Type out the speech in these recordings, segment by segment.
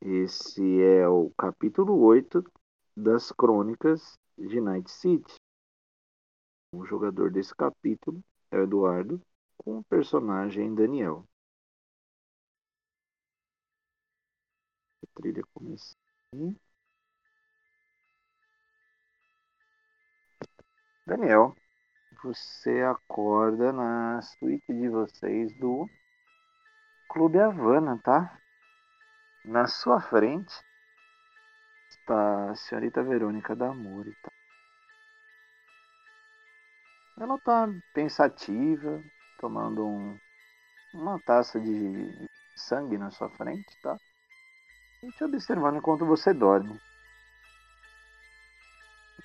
Esse é o capítulo 8 das Crônicas de Night City. O jogador desse capítulo é o Eduardo, com o personagem Daniel. A trilha começa. Daniel, você acorda na suíte de vocês do Clube Havana, tá? Na sua frente está a senhorita Verônica da Tá? Ela está pensativa, tomando um, uma taça de sangue na sua frente, tá? E te observando enquanto você dorme.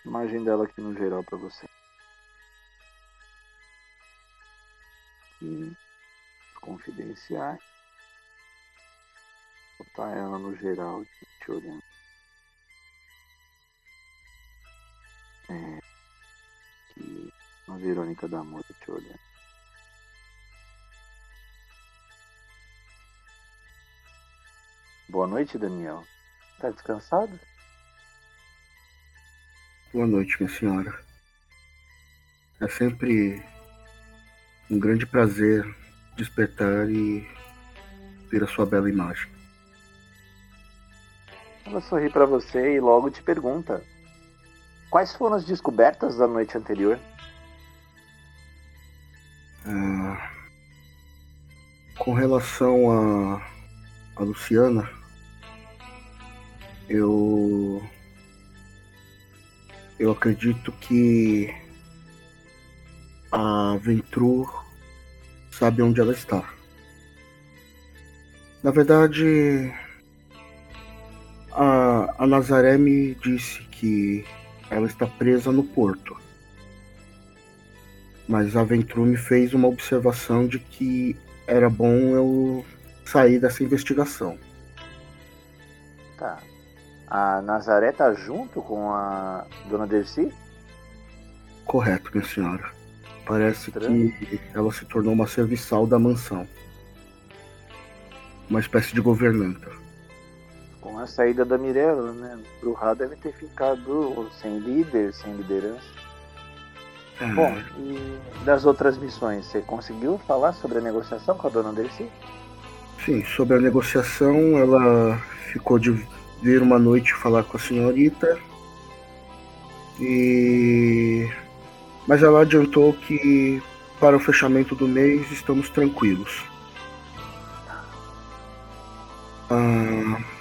Imagem dela aqui no geral para você. E confidenciais. Botar ela no geral te olhando. É, que a Verônica da Moura te olhando. Boa noite, Daniel. Tá descansado? Boa noite, minha senhora. É sempre um grande prazer despertar e ver a sua bela imagem. Ela sorri para você e logo te pergunta: Quais foram as descobertas da noite anterior? Ah, com relação a, a Luciana, eu eu acredito que a Ventru sabe onde ela está. Na verdade, a, a Nazaré me disse que ela está presa no porto. Mas a Ventru me fez uma observação de que era bom eu sair dessa investigação. Tá. A Nazaré tá junto com a Dona Dercy? Correto, minha senhora. Parece que ela se tornou uma serviçal da mansão. Uma espécie de governanta. Com a saída da Mirella, né? Bruhá deve ter ficado sem líder, sem liderança. É. Bom, e das outras missões, você conseguiu falar sobre a negociação com a dona Dercy? Sim, sobre a negociação, ela ficou de vir uma noite falar com a senhorita. E mas ela adiantou que para o fechamento do mês estamos tranquilos. Ah,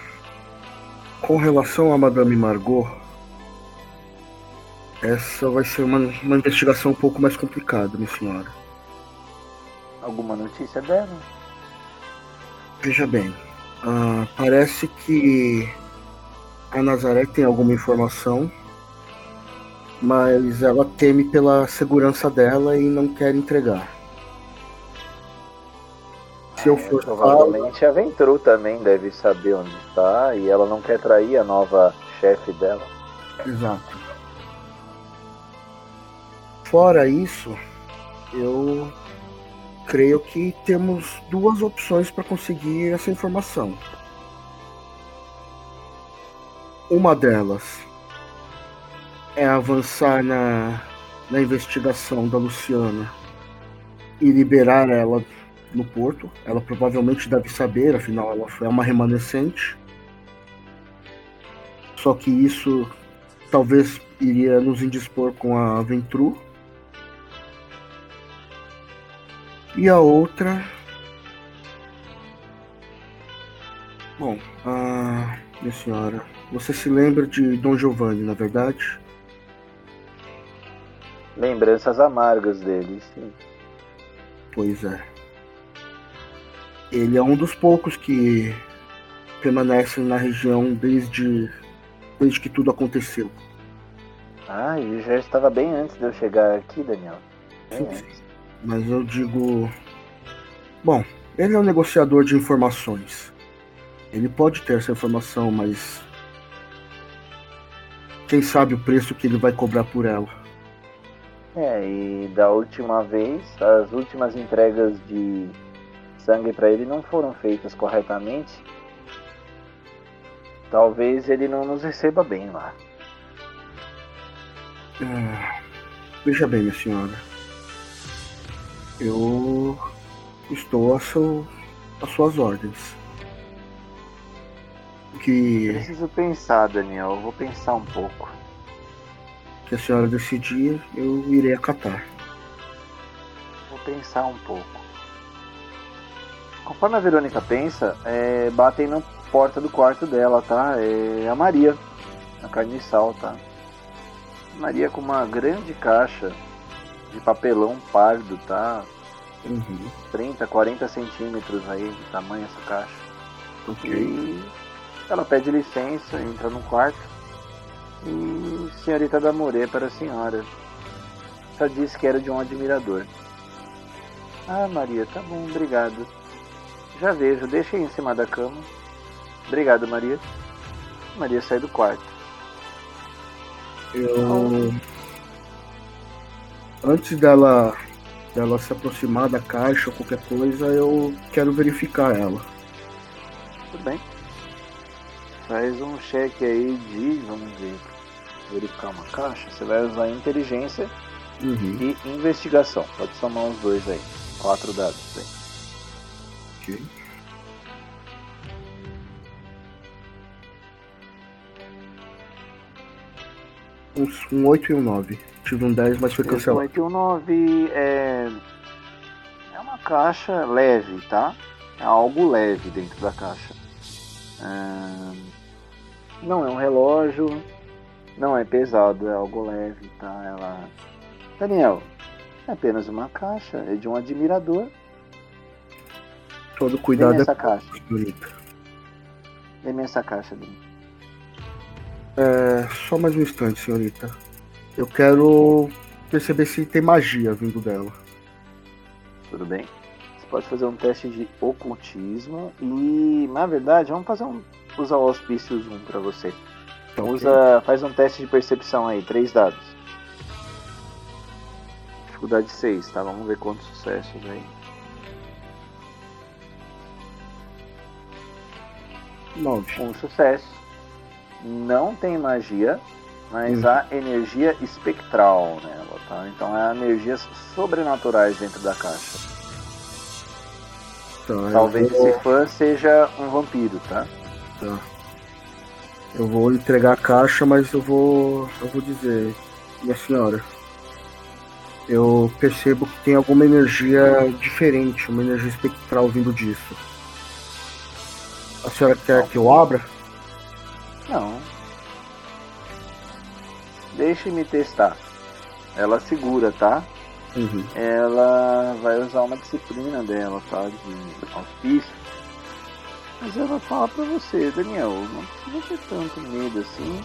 com relação a Madame Margot, essa vai ser uma, uma investigação um pouco mais complicada, minha senhora. Alguma notícia dela? Veja bem, ah, parece que a Nazaré tem alguma informação mas ela teme pela segurança dela e não quer entregar. Se eu for provavelmente a Ventru também deve saber onde está e ela não quer trair a nova chefe dela. Exato. Fora isso, eu creio que temos duas opções para conseguir essa informação. Uma delas é avançar na, na investigação da Luciana e liberar ela no porto. Ela provavelmente deve saber, afinal ela foi uma remanescente. Só que isso talvez iria nos indispor com a Ventru. E a outra. Bom, a minha senhora, você se lembra de Dom Giovanni, na verdade? Lembranças amargas dele, sim. Pois é. Ele é um dos poucos que permanecem na região desde, desde que tudo aconteceu. Ah, ele já estava bem antes de eu chegar aqui, Daniel. Bem sim, sim. Mas eu digo. Bom, ele é um negociador de informações. Ele pode ter essa informação, mas. Quem sabe o preço que ele vai cobrar por ela? É, e da última vez, as últimas entregas de sangue para ele não foram feitas corretamente, talvez ele não nos receba bem lá. É, veja bem, minha senhora. Eu estou a, seu, a suas ordens. Que. Preciso pensar, Daniel. Eu vou pensar um pouco. Que a senhora decidir, eu irei acatar. Vou pensar um pouco. Conforme a Verônica pensa, é, batem na porta do quarto dela, tá? É a Maria, a carniçal, tá? Maria com uma grande caixa de papelão pardo, tá? Uhum. 30, 40 centímetros aí de tamanho essa caixa. Ok. E ela pede licença, entra no quarto. E senhorita Damoré para a senhora. Só disse que era de um admirador. Ah, Maria, tá bom, obrigado. Já vejo, deixa aí em cima da cama. Obrigado, Maria. Maria sai do quarto. Eu. Antes dela, dela se aproximar da caixa ou qualquer coisa, eu quero verificar ela. Tudo bem. Faz um cheque aí de, vamos ver, verificar uma caixa. Você vai usar inteligência Uhum. e investigação. Pode somar os dois aí. Quatro dados. Aí. Ok. Um, um 8 e um 9. Tive um 10, mas foi cancelado. 8 e o 9 é... é uma caixa leve, tá? É algo leve dentro da caixa. É, Não é um relógio, não é pesado, é algo leve, tá? Ela. Daniel, é apenas uma caixa, é de um admirador. Todo cuidado essa é caixa, bonita. dê-me essa caixa, Daniel. É, só mais um instante, senhorita. Eu quero perceber se tem magia vindo dela. Tudo bem? Você pode fazer um teste de ocultismo e, na verdade, vamos fazer um. Usar o auspícios 1 pra você. Tá ok? Usa, faz um teste de percepção aí, três dados. Dificuldade 6, tá? Vamos ver quantos sucessos aí. Nove. Um sucesso. Não tem magia, mas Hum. há energia espectral nela, tá? Então há energias sobrenaturais dentro da caixa. Tá, Talvez vou- esse fã seja um vampiro, tá? Tá. Eu vou entregar a caixa, mas eu vou. Eu vou dizer, minha senhora. Eu percebo que tem alguma energia diferente, uma energia espectral vindo disso. A senhora quer que eu abra? Não. Deixe-me testar. Ela segura, tá? Uhum. ela vai usar uma disciplina dela, tá? De auspício. Mas ela fala pra você, Daniel, não precisa ter tanto medo assim.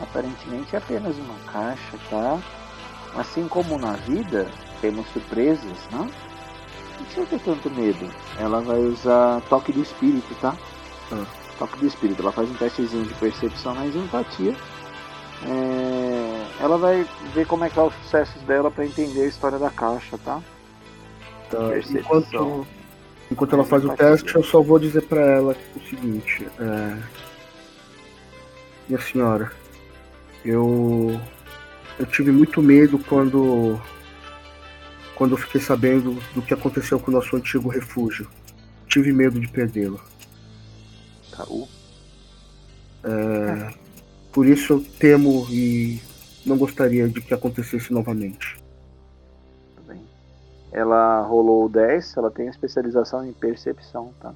Aparentemente é apenas uma caixa, tá? Assim como na vida, temos surpresas, não? Não precisa ter tanto medo. Ela vai usar toque do espírito, tá? Ah. Toque do espírito. Ela faz um testezinho de percepção mais empatia. É, ela vai ver como é que é os sucessos dela pra entender a história da caixa, tá? Tá. Percepção. Enquanto, enquanto ela faz o teste, eu só vou dizer pra ela o seguinte: é, Minha senhora, eu. Eu tive muito medo quando. Quando eu fiquei sabendo do que aconteceu com o nosso antigo refúgio. Tive medo de perdê-lo. Tá, o- Por isso eu temo e não gostaria de que acontecesse novamente. tudo bem. Ela rolou o 10, ela tem especialização em percepção, tá?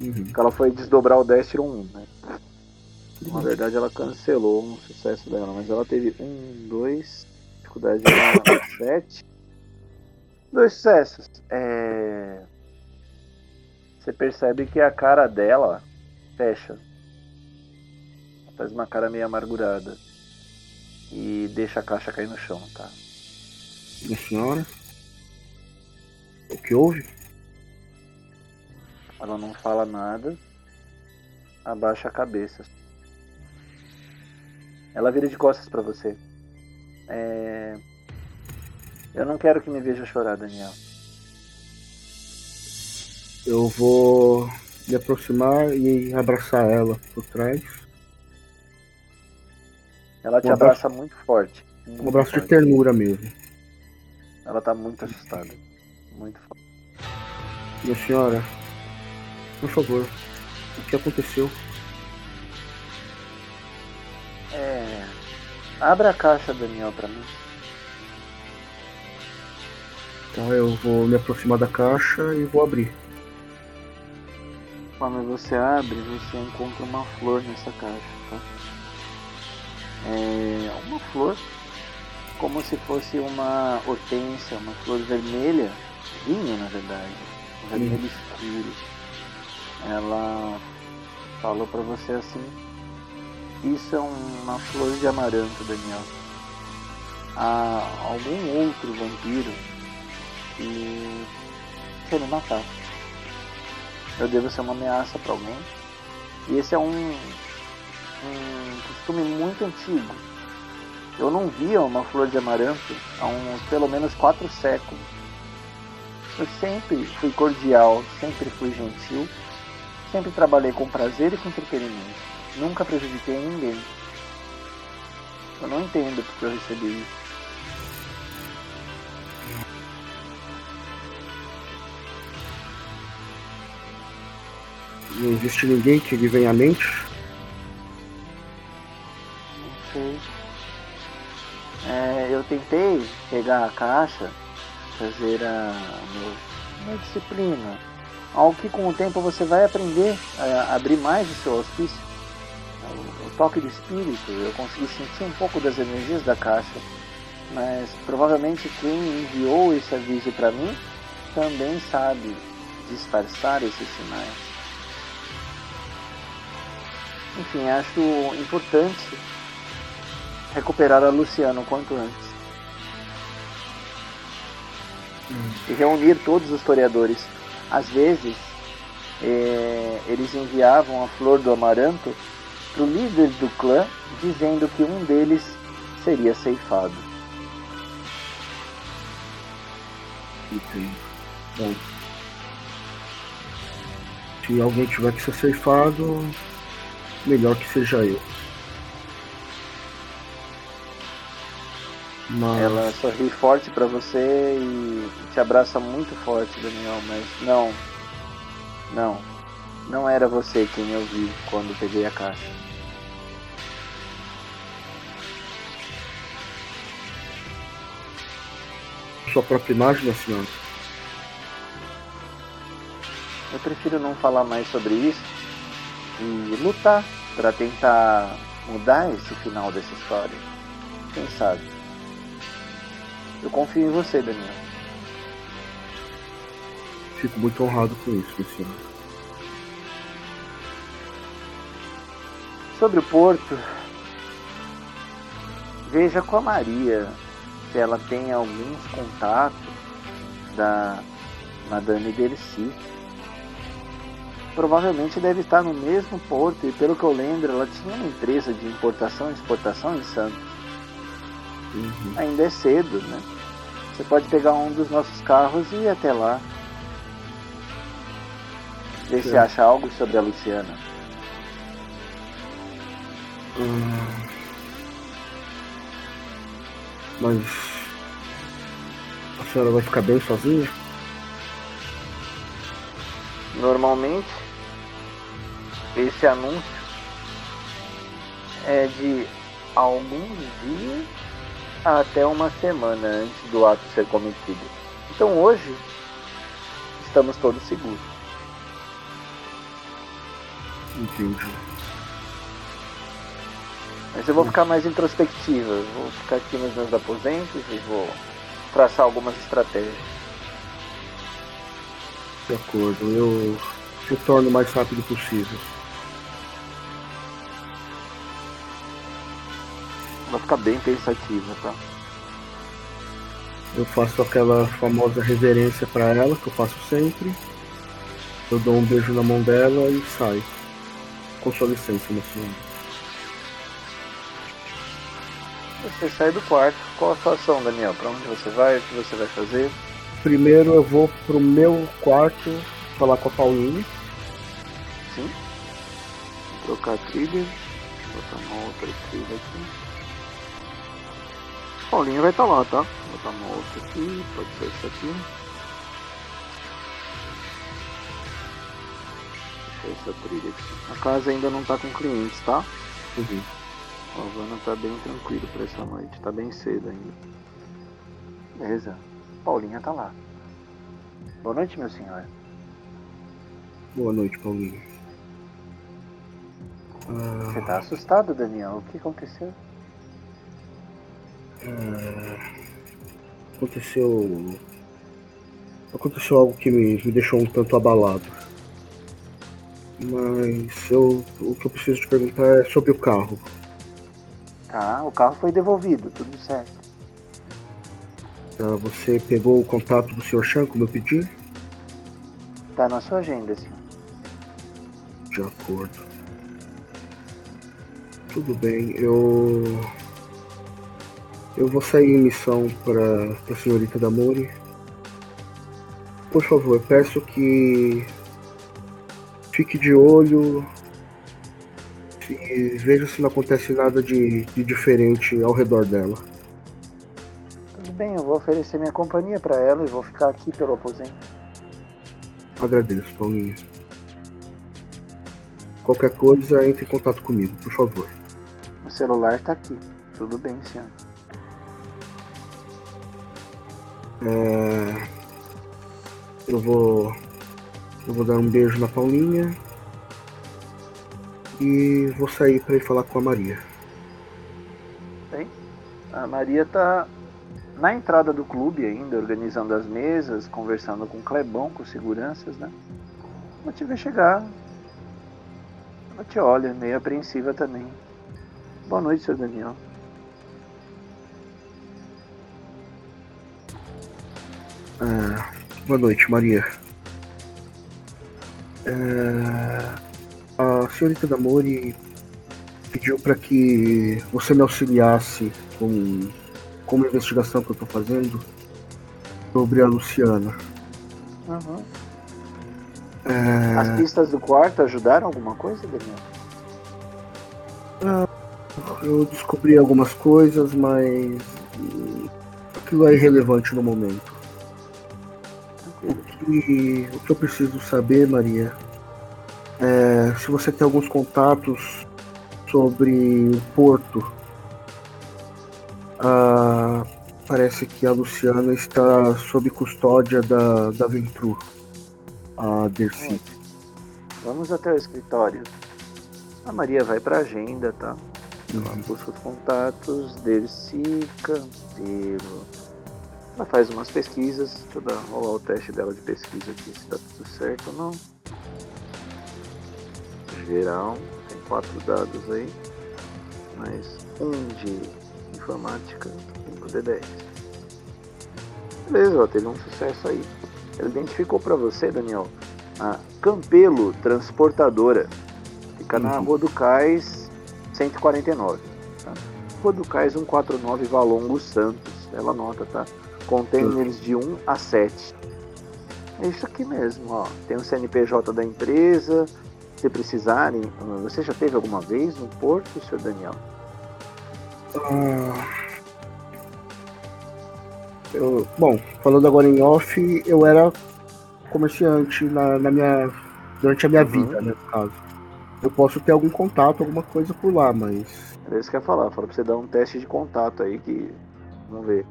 Uhum. Porque ela foi desdobrar o 10, tirou um 1, né? Na verdade ela cancelou um sucesso dela, mas ela teve um, dois, dificuldade era 7. Dois sucessos. É... Você percebe que a cara dela fecha. Faz uma cara meio amargurada. E deixa a caixa cair no chão, tá? Minha senhora? O que houve? Ela não fala nada, abaixa a cabeça. Ela vira de costas pra você. É... Eu não quero que me veja chorar, Daniel. Eu vou me aproximar e abraçar ela por trás. Ela te um abraça abraço, muito forte. Muito um abraço forte. de ternura mesmo. Ela tá muito assustada. Muito forte. Minha senhora, por favor, o que aconteceu? É. Abra a caixa, Daniel, pra mim. Tá, eu vou me aproximar da caixa e vou abrir. Quando você abre, você encontra uma flor nessa caixa, tá? É uma flor como se fosse uma hortência, uma flor vermelha, vinho na verdade, um vermelho escuro. Ela falou para você assim: Isso é uma flor de amaranto, Daniel. Há algum outro vampiro quer me matar. Eu devo ser uma ameaça para alguém. E esse é um, um costume muito antigo eu não via uma flor de amaranto há uns pelo menos quatro séculos. Eu sempre fui cordial, sempre fui gentil, sempre trabalhei com prazer e com entretenimento. Nunca prejudiquei ninguém. Eu não entendo porque eu recebi isso. Não existe ninguém que lhe venha à mente? Não sei. É, eu tentei pegar a caixa, fazer a, uma disciplina, algo que com o tempo você vai aprender a abrir mais o seu auspício. O, o toque do espírito, eu consegui sentir um pouco das energias da caixa, mas provavelmente quem enviou esse aviso para mim também sabe disfarçar esses sinais. Enfim, acho importante recuperar a Luciana o quanto antes. Hum. E reunir todos os historiadores. Às vezes, é, eles enviavam a flor do amaranto para o líder do clã, dizendo que um deles seria ceifado. Entendo. Bom, se alguém tiver que ser ceifado, melhor que seja eu. Mas... Ela sorri forte para você e te abraça muito forte, Daniel, mas não. Não. Não era você quem eu vi quando peguei a caixa. Sua própria imagem, minha senhora? Eu prefiro não falar mais sobre isso e lutar para tentar mudar esse final dessa história. Quem sabe? Eu confio em você, Daniel. Fico muito honrado com isso, Luciano. Sobre o Porto, veja com a Maria se ela tem alguns contatos da Madame Dercy. Provavelmente deve estar no mesmo porto e pelo que eu lembro ela tinha uma empresa de importação e exportação em Santos. Uhum. Ainda é cedo, né? Você pode pegar um dos nossos carros e ir até lá. Ver se acha algo sobre a Luciana. Hum. Mas a senhora vai ficar bem sozinha? Normalmente esse anúncio é de alguns dias até uma semana antes do ato ser cometido. Então hoje estamos todos seguros. Entendi. Mas eu vou ficar mais introspectiva. Vou ficar aqui nos meus aposentos e vou traçar algumas estratégias. De acordo, eu retorno o mais rápido possível. Vai ficar bem pensativa, tá? Eu faço aquela famosa reverência para ela, que eu faço sempre. Eu dou um beijo na mão dela e saio. Com sua licença, minha senhora. Você sai do quarto. Qual a situação, Daniel? Para onde você vai? O que você vai fazer? Primeiro eu vou pro meu quarto falar com a Pauline. Sim. Vou trocar a trilha. Vou botar uma outra trilha aqui. Paulinha vai estar tá lá, tá? Vou botar uma outra aqui. Pode ser essa aqui. Deixa essa trilha aqui. A casa ainda não tá com clientes, tá? Uhum. O Havana tá bem tranquilo para essa noite. Tá bem cedo ainda. Beleza. Paulinha tá lá. Boa noite, meu senhor. Boa noite, Paulinho. Ah... Você tá assustado, Daniel? O que aconteceu? Ah... Aconteceu. Aconteceu algo que me, me deixou um tanto abalado. Mas eu, o que eu preciso te perguntar é sobre o carro. Tá, o carro foi devolvido, tudo certo. Tá, você pegou o contato do Sr. Chan, como eu pedi? Tá na sua agenda, senhor. De acordo. Tudo bem, eu. Eu vou sair em missão para a senhorita Damori. Por favor, peço que fique de olho e veja se não acontece nada de, de diferente ao redor dela. Tudo bem, eu vou oferecer minha companhia para ela e vou ficar aqui pelo aposento. Agradeço, Paulinho. Qualquer coisa, entre em contato comigo, por favor. O celular está aqui. Tudo bem, senhor. É... Eu vou eu vou dar um beijo na Paulinha. E vou sair para ir falar com a Maria. Bem, a Maria tá na entrada do clube ainda, organizando as mesas, conversando com o Clebão, com seguranças, né? Quando te ver chegar, ela te olha, meio apreensiva também. Boa noite, seu Daniel. Ah, boa noite, Maria. É, a senhorita Damori pediu para que você me auxiliasse com, com uma investigação que eu estou fazendo sobre a Luciana. Uhum. É... As pistas do quarto ajudaram alguma coisa, Daniel? Ah, eu descobri algumas coisas, mas aquilo é irrelevante no momento. O que, o que eu preciso saber, Maria, é se você tem alguns contatos sobre o porto. Ah, parece que a Luciana está sob custódia da, da Ventru, a Dercy. Vamos até o escritório. A Maria vai para a agenda, tá? Ela uhum. busca os contatos, Dercy, Campeiro. Ela faz umas pesquisas, deixa eu dar, rolar o teste dela de pesquisa aqui, se tá tudo certo ou não. Geral, tem quatro dados aí, mais um de informática, 5 de 10. Beleza, ó, teve um sucesso aí. Ela identificou para você, Daniel, a Campelo Transportadora. Fica na uhum. Rua do Cais 149. Tá? Rua do Cais 149 Valongo Santos. Ela nota, tá? Containers de 1 a 7. É isso aqui mesmo, ó. Tem o CNPJ da empresa. Se precisarem, você já teve alguma vez no porto, senhor Daniel? Ah, eu, bom, falando agora em off, eu era comerciante na, na minha durante a minha uhum. vida, né, no caso. Eu posso ter algum contato, alguma coisa por lá, mas. É isso que eu ia falar, fala pra você dar um teste de contato aí que. Vamos ver.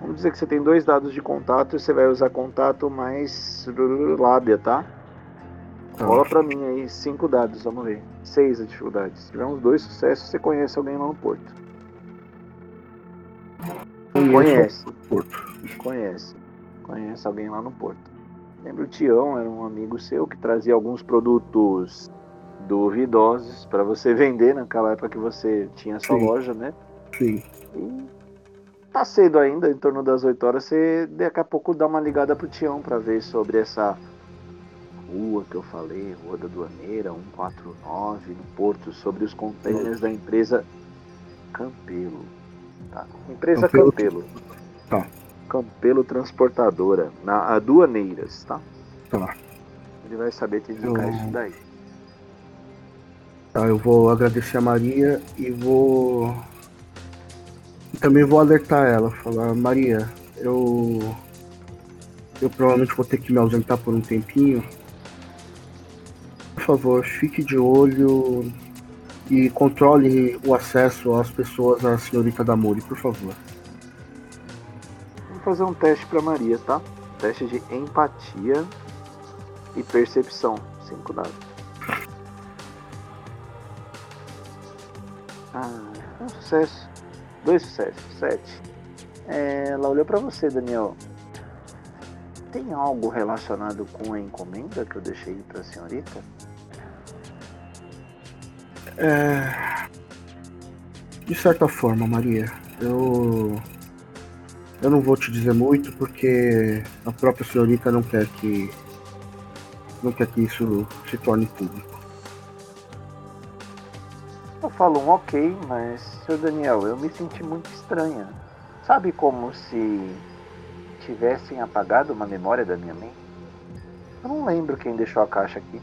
Vamos dizer que você tem dois dados de contato e você vai usar contato mais lábia, tá? tá Rola pra mim aí cinco dados, vamos ver. Seis a dificuldade. Se tiver uns dois sucessos, você conhece alguém lá no Porto. Conhece. Porto. Conhece. Conhece alguém lá no Porto. Lembra o Tião, era um amigo seu que trazia alguns produtos duvidosos para você vender naquela época que você tinha sua Sim. loja, né? Sim. E tá cedo ainda, em torno das 8 horas, você daqui a pouco dá uma ligada pro Tião para ver sobre essa rua que eu falei, Rua da Duaneira 149, no Porto, sobre os containers da empresa Campelo. Tá? Empresa Campelo. Campelo. Tá. Campelo Transportadora, na Aduaneiras, tá? Tá. Ele vai saber te indicar Eu- isso daí. Tá, eu vou agradecer a Maria e vou. Também vou alertar ela, falar, Maria, eu. Eu provavelmente vou ter que me ausentar por um tempinho. Por favor, fique de olho e controle o acesso às pessoas à senhorita Damori, por favor. Vamos fazer um teste pra Maria, tá? Teste de empatia e percepção. Cinco dados. Ah, um sucesso. Dois sucessos. Sete. É, ela olhou pra você, Daniel. Tem algo relacionado com a encomenda que eu deixei pra senhorita? É... De certa forma, Maria, eu. Eu não vou te dizer muito porque a própria senhorita não quer que. Não quer que isso se torne público. Eu falo um ok, mas, seu Daniel, eu me senti muito estranha. Sabe como se tivessem apagado uma memória da minha mente? Eu não lembro quem deixou a caixa aqui.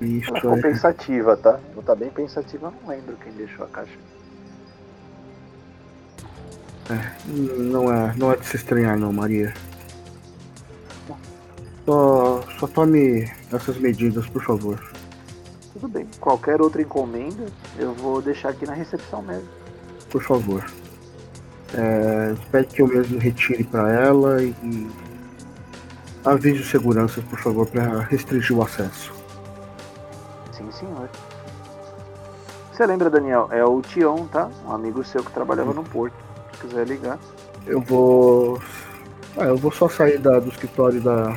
Isso Ela ficou é. pensativa, tá? Ela tá bem pensativa, eu não lembro quem deixou a caixa. Não é, não é de se estranhar não, Maria. Só, só tome essas medidas, por favor. Tudo bem. Qualquer outra encomenda, eu vou deixar aqui na recepção mesmo. Por favor. É, espere que eu mesmo retire para ela e avise os seguranças, por favor, para restringir o acesso. Sim, senhor. Você lembra, Daniel? É o Tião, tá? Um amigo seu que trabalhava no porto. Se quiser ligar. Eu vou. Ah, eu vou só sair da- do escritório da.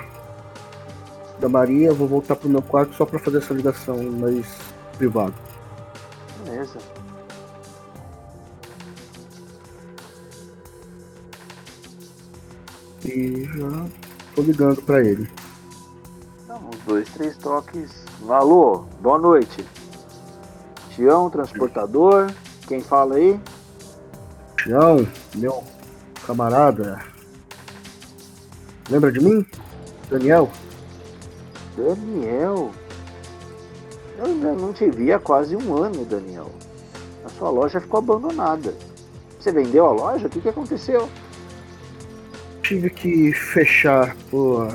Da Maria, vou voltar pro meu quarto só para fazer essa ligação mais privada. Beleza. E já tô ligando para ele. Dá uns dois, três toques. Alô, boa noite. Tião, transportador. Quem fala aí? Tião, meu camarada. Lembra de mim? Daniel? Daniel. Eu ainda não te vi há quase um ano, Daniel. A sua loja ficou abandonada. Você vendeu a loja? O que, que aconteceu? Tive que fechar. Pô.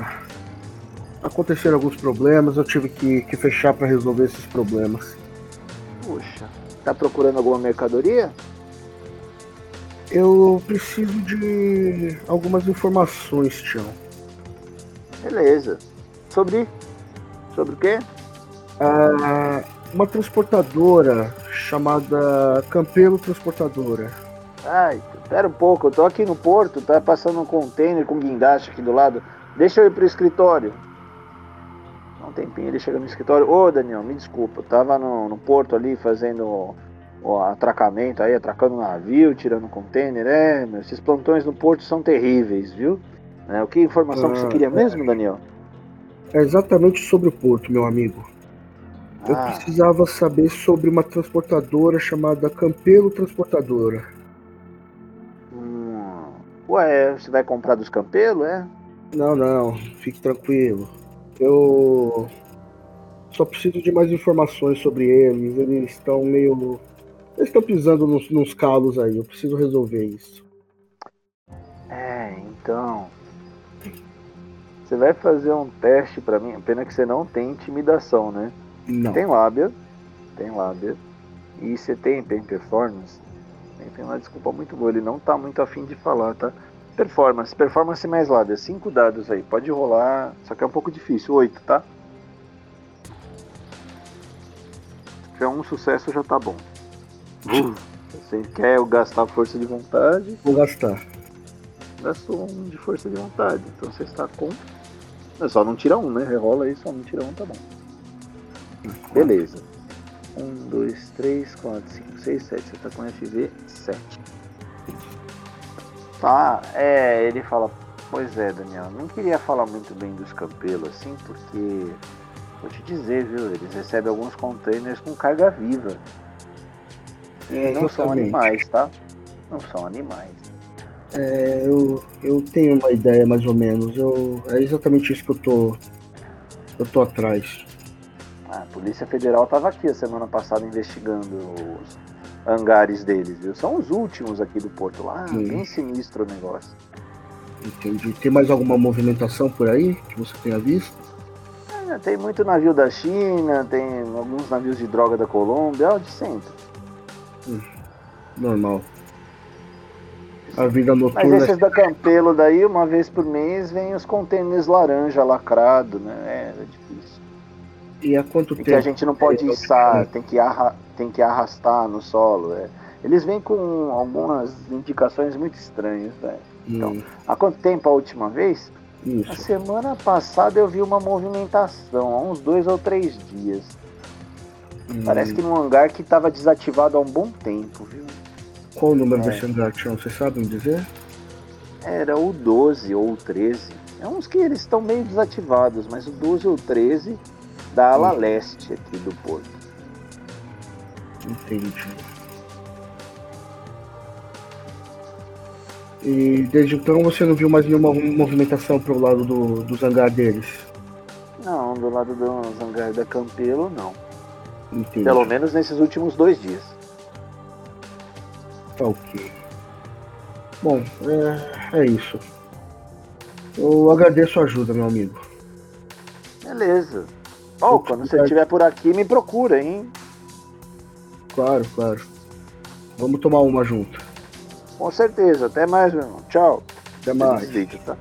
Aconteceram alguns problemas, eu tive que, que fechar para resolver esses problemas. Puxa, tá procurando alguma mercadoria? Eu preciso de algumas informações, Tião. Beleza. Sobre? Sobre o quê? Ah, uma transportadora chamada Campelo Transportadora. Ai, espera um pouco, eu tô aqui no porto, tá passando um container com guindaste aqui do lado. Deixa eu ir pro escritório. Dá um tempinho, ele chega no escritório. Ô, Daniel, me desculpa, eu tava no, no porto ali fazendo o, atracamento aí, atracando navio, tirando container. É, meu, esses plantões no porto são terríveis, viu? É, o que informação que você Ah, queria mesmo, Daniel? É exatamente sobre o porto, meu amigo. Eu Ah, precisava saber sobre uma transportadora chamada Campelo Transportadora. hum, ué, você vai comprar dos campelos, é? Não, não, fique tranquilo. Eu só preciso de mais informações sobre eles. Eles estão meio. Eles estão pisando nos, nos calos aí. Eu preciso resolver isso. É, então. Você vai fazer um teste pra mim. Pena que você não tem intimidação, né? Não. Tem lábia. Tem lábia. E você tem pen performance. Tem, tem uma desculpa muito boa. Ele não tá muito afim de falar, tá? Performance. Performance mais lábia. Cinco dados aí. Pode rolar. Só que é um pouco difícil. Oito, tá? Se tiver um sucesso já tá bom. Uh, você quer gastar força de vontade? Vou gastar. gastou um de força de vontade. Então você está com. É só não tira um, né? Rerola aí, só não tira um, tá bom. Beleza. Um, dois, três, quatro, cinco, seis, sete. Você tá com FV 7. Tá, é, ele fala, pois é, Daniel, não queria falar muito bem dos campelos assim, porque vou te dizer, viu, eles recebem alguns containers com carga viva. É, não são animais, tá? não são animais. É, eu, eu tenho uma ideia mais ou menos. Eu, é exatamente isso que eu tô. Eu tô atrás. A Polícia Federal estava aqui a semana passada investigando os hangares deles, viu? São os últimos aqui do porto lá, Sim. bem sinistro o negócio. Entendi. Tem mais alguma movimentação por aí que você tenha visto? É, tem muito navio da China, tem alguns navios de droga da Colômbia, é de sempre. Normal. A vida Mas noturna. esses da Campelo daí, uma vez por mês, vem os contêineres laranja lacrado, né? É, é difícil. E há quanto E tempo? que a gente não pode É, içar, tem que, arra tem que arrastar no solo. É. Eles vêm com algumas indicações muito estranhas, velho. então. Hum, Há quanto tempo a última vez? A isso. semana passada eu vi uma movimentação, há uns dois ou três dias. Parece Hum, que num hangar que estava desativado há um bom tempo, viu? Qual o número É. desse Tião? Vocês sabem dizer? Era o 12 ou o 13. É uns que eles estão meio desativados, mas o 12 ou o 13 da ala Hum. leste aqui do porto. Entendi. E desde então você não viu mais nenhuma movimentação pro lado do, dos hangar deles? Não, do lado do hangar da Campelo, não. Entendi. Pelo menos nesses últimos dois dias. Tá ok. Bom, é, é isso. Eu agradeço a ajuda, meu amigo. Beleza. Ó, quando você estiver por aqui, me procura, hein? Claro, claro. Vamos tomar uma junto. Com certeza. Até mais, meu irmão. Tchau. Até mais. Desliga, tá?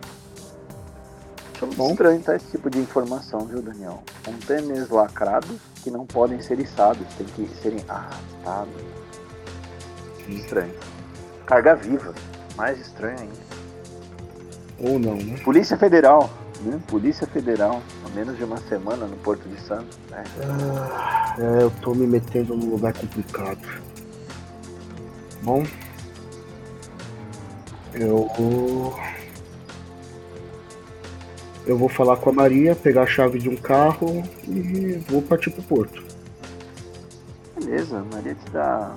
Acho Bom. estranho, tá? Esse tipo de informação, viu, Daniel? Contêineres lacrados que não podem ser içados, tem que serem arrastados. Estranho. Carga viva. Mais estranho ainda. Ou não, né? Polícia Federal, né? Polícia Federal. Há menos de uma semana no Porto de Santos. né? Ah, é, eu tô me metendo num lugar complicado. Bom, eu vou. Eu vou falar com a Maria, pegar a chave de um carro e vou partir pro porto. Beleza, Maria te dá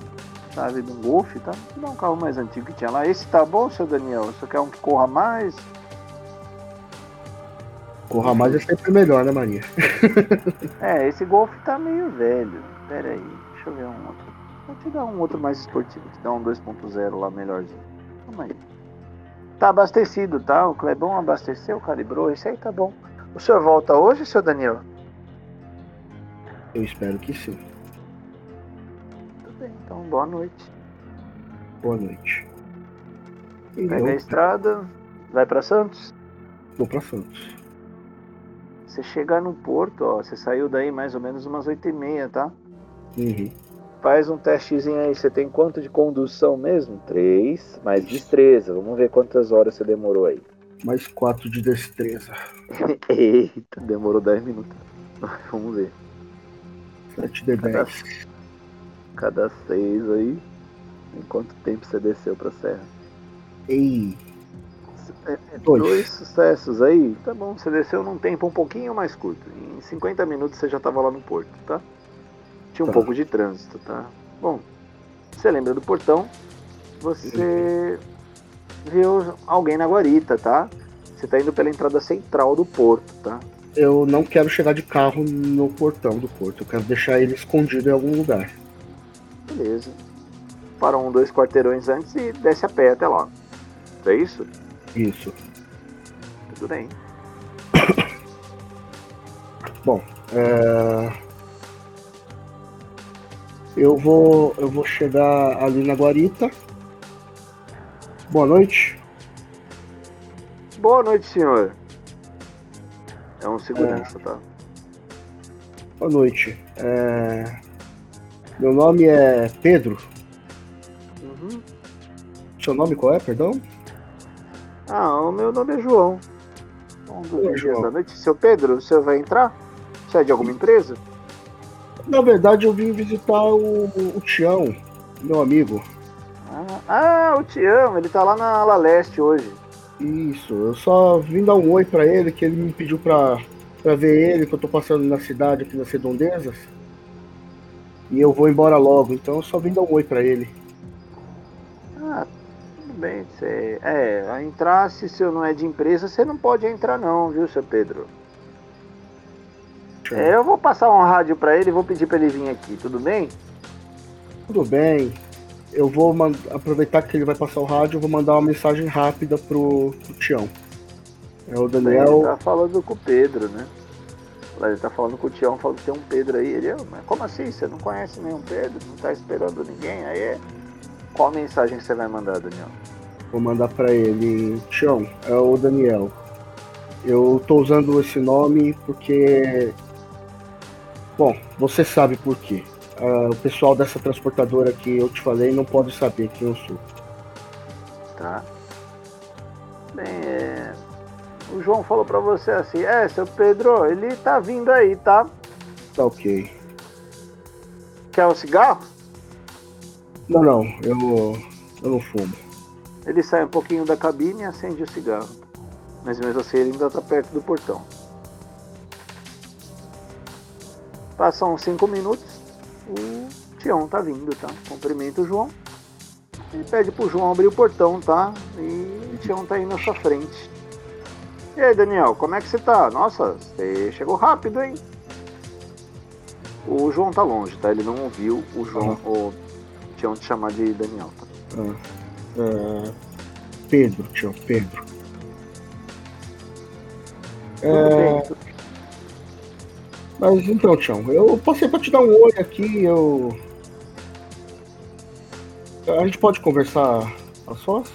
chave de um Golf, tá? Dá um carro mais antigo que tinha lá. Esse tá bom, seu Daniel? Você quer um que corra mais? Corra mais é sempre melhor, né, Maria? É, esse Golf tá meio velho. Pera aí, deixa eu ver um outro. Vou te dar um outro mais esportivo, te dar um 2.0 lá melhorzinho. Calma aí. Tá abastecido, tá? O Clebão abasteceu, calibrou, esse aí tá bom. O senhor volta hoje, seu Daniel? Eu espero que sim. Então boa noite. Boa noite. E Pega a eu estrada, vai pra Santos. vou pra Santos. Você chegar no porto, ó, você saiu daí mais ou menos umas 8 e meia, tá? Uhum. Faz um testezinho aí, você tem quanto de condução mesmo? Três, mais destreza. Vamos ver quantas horas você demorou aí. Mais quatro de destreza. Eita, demorou 10 minutos. Vamos ver. 7 de 10. Cada seis aí. Em quanto tempo você desceu pra serra? Ei, É, é Dois. dois sucessos aí. Tá bom, você desceu num tempo um pouquinho mais curto. Em 50 minutos você já tava lá no porto, tá? Tinha um Tá. pouco de trânsito, tá? Bom, você lembra do portão? Você viu alguém na guarita, tá? Você tá indo pela entrada central do porto, tá? eu não quero chegar de carro no portão do porto. Eu quero deixar ele escondido em algum lugar. Beleza. Para um, dois quarteirões antes e desce a pé até lá. É isso? Isso. Tudo bem. É, Eu vou, eu vou chegar ali na guarita. Boa noite. Boa noite, senhor. É um segurança, tá? Boa noite. É, Meu nome é Pedro. Uhum. Seu nome qual é, perdão? Ah, o meu nome é João. Um dos Oi, dias João. da noite. Seu Pedro, o senhor vai entrar? Você é de alguma empresa? Na verdade, eu vim visitar o, o Tião, meu amigo. Ah, ah, o Tião, ele tá lá na ala leste hoje. Isso, eu só vim dar um oi pra ele, que ele me pediu pra, pra ver ele, que eu tô passando na cidade aqui nas redondezas. E eu vou embora logo, então eu só vim dar um oi pra ele. Ah, bem. Você, é, a entrar, se senhor não é de empresa, você não pode entrar não, viu, seu Pedro? É, eu vou passar um rádio para ele e vou pedir para ele vir aqui, tudo bem? Tudo bem. Eu vou aproveitar que ele vai passar o rádio, eu vou mandar uma mensagem rápida pro, pro Tião. É o Daniel. Ele tá falando com o Pedro, né? Ele tá falando com o Tião, falando que tem um Pedro aí. Ele, mas como assim? Você não conhece nenhum Pedro? Não tá esperando ninguém? Aí, qual mensagem você vai mandar, Daniel? Vou mandar para ele. Tião, é o Daniel. Eu tô usando esse nome porque Bom, você sabe por quê. Uh, o pessoal dessa transportadora que eu te falei não pode saber quem eu sou. Tá. Bem, é... o João falou pra você assim: É, seu Pedro, ele tá vindo aí, tá? Tá ok. Quer um cigarro? Não, não, eu, eu não fumo. Ele sai um pouquinho da cabine e acende o cigarro. Mas mesmo assim ele ainda tá perto do portão. Passam cinco minutos, o Tião tá vindo, tá? Cumprimenta o João. Ele pede pro João abrir o portão, tá? E o Tião tá indo na sua frente. E aí, Daniel, como é que você tá? Nossa, você chegou rápido, hein? O João tá longe, tá? Ele não ouviu o João, uhum. o Tião te chamar de Daniel, tá? Uh, Pedro, Tião, Pedro. É... bem, mas então, Tião, eu passei pra te dar um olho aqui, eu. A gente pode conversar a sós?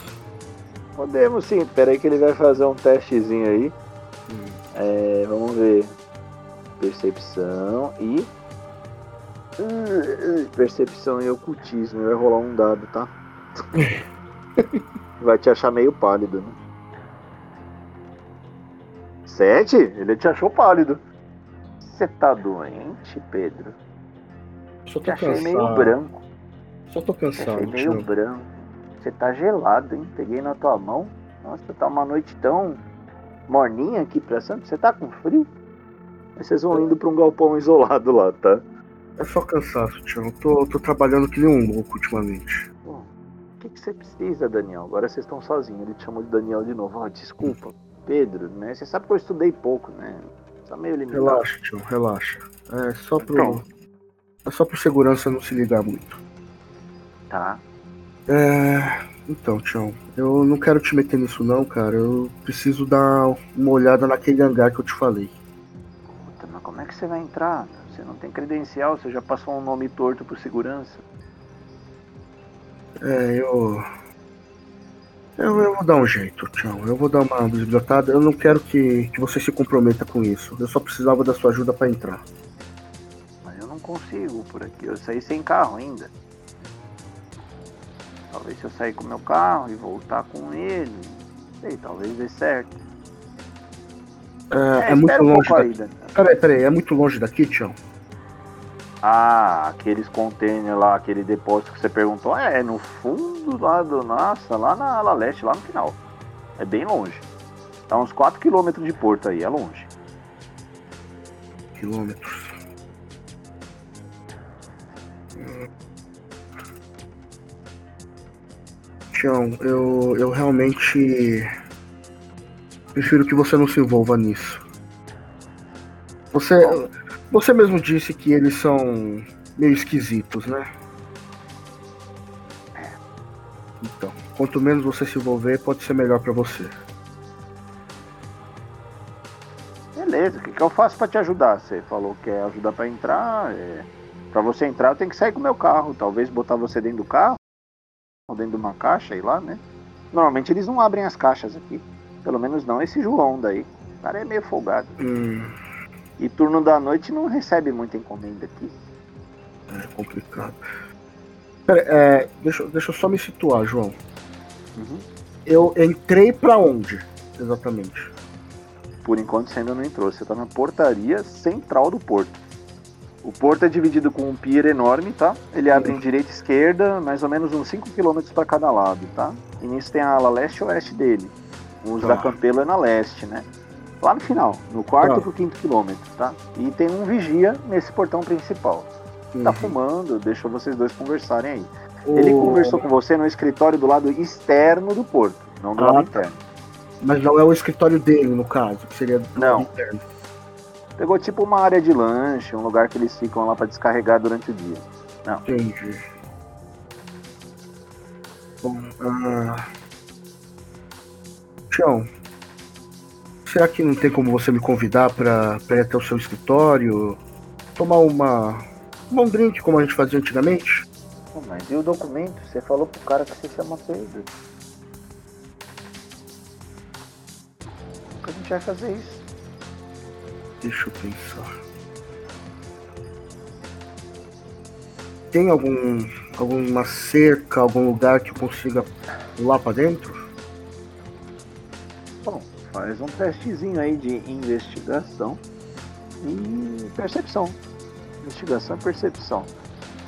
Podemos sim, peraí que ele vai fazer um testezinho aí. Hum. É, vamos ver. Percepção e. Percepção e ocultismo. Vai rolar um dado, tá? vai te achar meio pálido, né? Sete? Ele te achou pálido. Você tá doente, Pedro? Só tô Te achei cansado. meio branco. Só tô cansado. Te achei meio branco. Você tá gelado, hein? Peguei na tua mão. Nossa, tá uma noite tão morninha aqui pra Santos. Você tá com frio? Mas vocês vão indo pra um galpão isolado lá, tá? É só cansaço, tio. Eu tô, tô trabalhando que nem um louco ultimamente. Bom, o que, que você precisa, Daniel? Agora vocês estão sozinhos. Ele te chamou de Daniel de novo. Ó, desculpa, Pedro, né? Você sabe que eu estudei pouco, né? Tá meio limitado. Relaxa, tio, relaxa. É só pro. É só pro segurança não se ligar muito. Tá. É. Então, Tião, eu não quero te meter nisso não, cara. Eu preciso dar uma olhada naquele hangar que eu te falei. Puta, mas como é que você vai entrar? Você não tem credencial, você já passou um nome torto pro segurança. É, eu. Eu, eu vou dar um jeito, Tião. Eu vou dar uma bisbilhotada. Eu não quero que, que você se comprometa com isso. Eu só precisava da sua ajuda para entrar. Mas eu não consigo por aqui. Eu saí sem carro ainda. Talvez se eu sair com meu carro e voltar com ele. Não sei, talvez dê certo. É, é, é muito longe. Um daqui. Peraí, peraí, é muito longe daqui, Tião? Ah, aqueles containers lá, aquele depósito que você perguntou, é no fundo lá do. Nossa, lá na ala leste, lá no final. É bem longe. Tá uns 4 km de porto aí, é longe. Quilômetros. Tião, eu, eu realmente prefiro que você não se envolva nisso. Você. Você mesmo disse que eles são meio esquisitos, né? Então, quanto menos você se envolver, pode ser melhor para você. Beleza, o que, que eu faço para te ajudar? Você falou que quer ajudar para entrar. É... Para você entrar, eu tenho que sair com o meu carro. Talvez botar você dentro do carro, ou dentro de uma caixa, aí lá, né? Normalmente eles não abrem as caixas aqui. Pelo menos não esse João daí. O cara é meio folgado. Hum. E turno da noite não recebe muita encomenda aqui. É complicado. Pera, é, deixa, deixa eu só me situar, João. Uhum. Eu entrei para onde, exatamente? Por enquanto você ainda não entrou. Você tá na portaria central do porto. O porto é dividido com um pier enorme, tá? Ele abre em direita e esquerda, mais ou menos uns 5 km para cada lado, tá? E nisso tem a ala leste e oeste dele. Os tá. da Campelo é na leste, né? lá no final, no quarto tá. pro quinto quilômetro, tá? E tem um vigia nesse portão principal. Tá uhum. Tá fumando, deixou vocês dois conversarem aí. Ele conversou com você no escritório do lado externo do porto, não do Ah, lado tá. interno. Mas não é o escritório dele, no caso, que seria do Não. lado interno. Pegou tipo uma área de lanche, um lugar que eles ficam lá pra descarregar durante o dia. Entendi. Bom, ah... Tião, será que não tem como você me convidar pra, pra ir até o seu escritório? Tomar uma. um drink como a gente fazia antigamente? Pô, mas e o documento? Você falou pro cara que você chama Pedro. Como que a gente vai fazer isso? Deixa eu pensar. Tem algum. alguma cerca, algum lugar que eu consiga pular pra dentro? Bom, faz um testezinho aí de investigação e percepção. Investigação e percepção.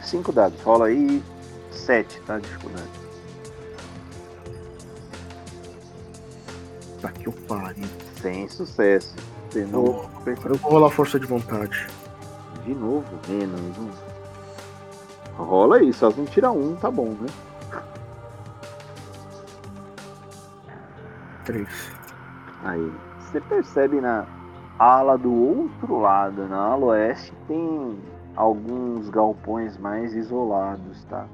Cinco dados. Rola aí sete, tá? Dificuldade. Tá que eu pariu. Sem sucesso. Novo, Eu vou rolar força de vontade. de novo, menos um. Rola aí, só se não tira um, tá bom, né? Três. Aí, você percebe na ala do outro lado, na ala oeste, tem alguns galpões mais isolados, tá?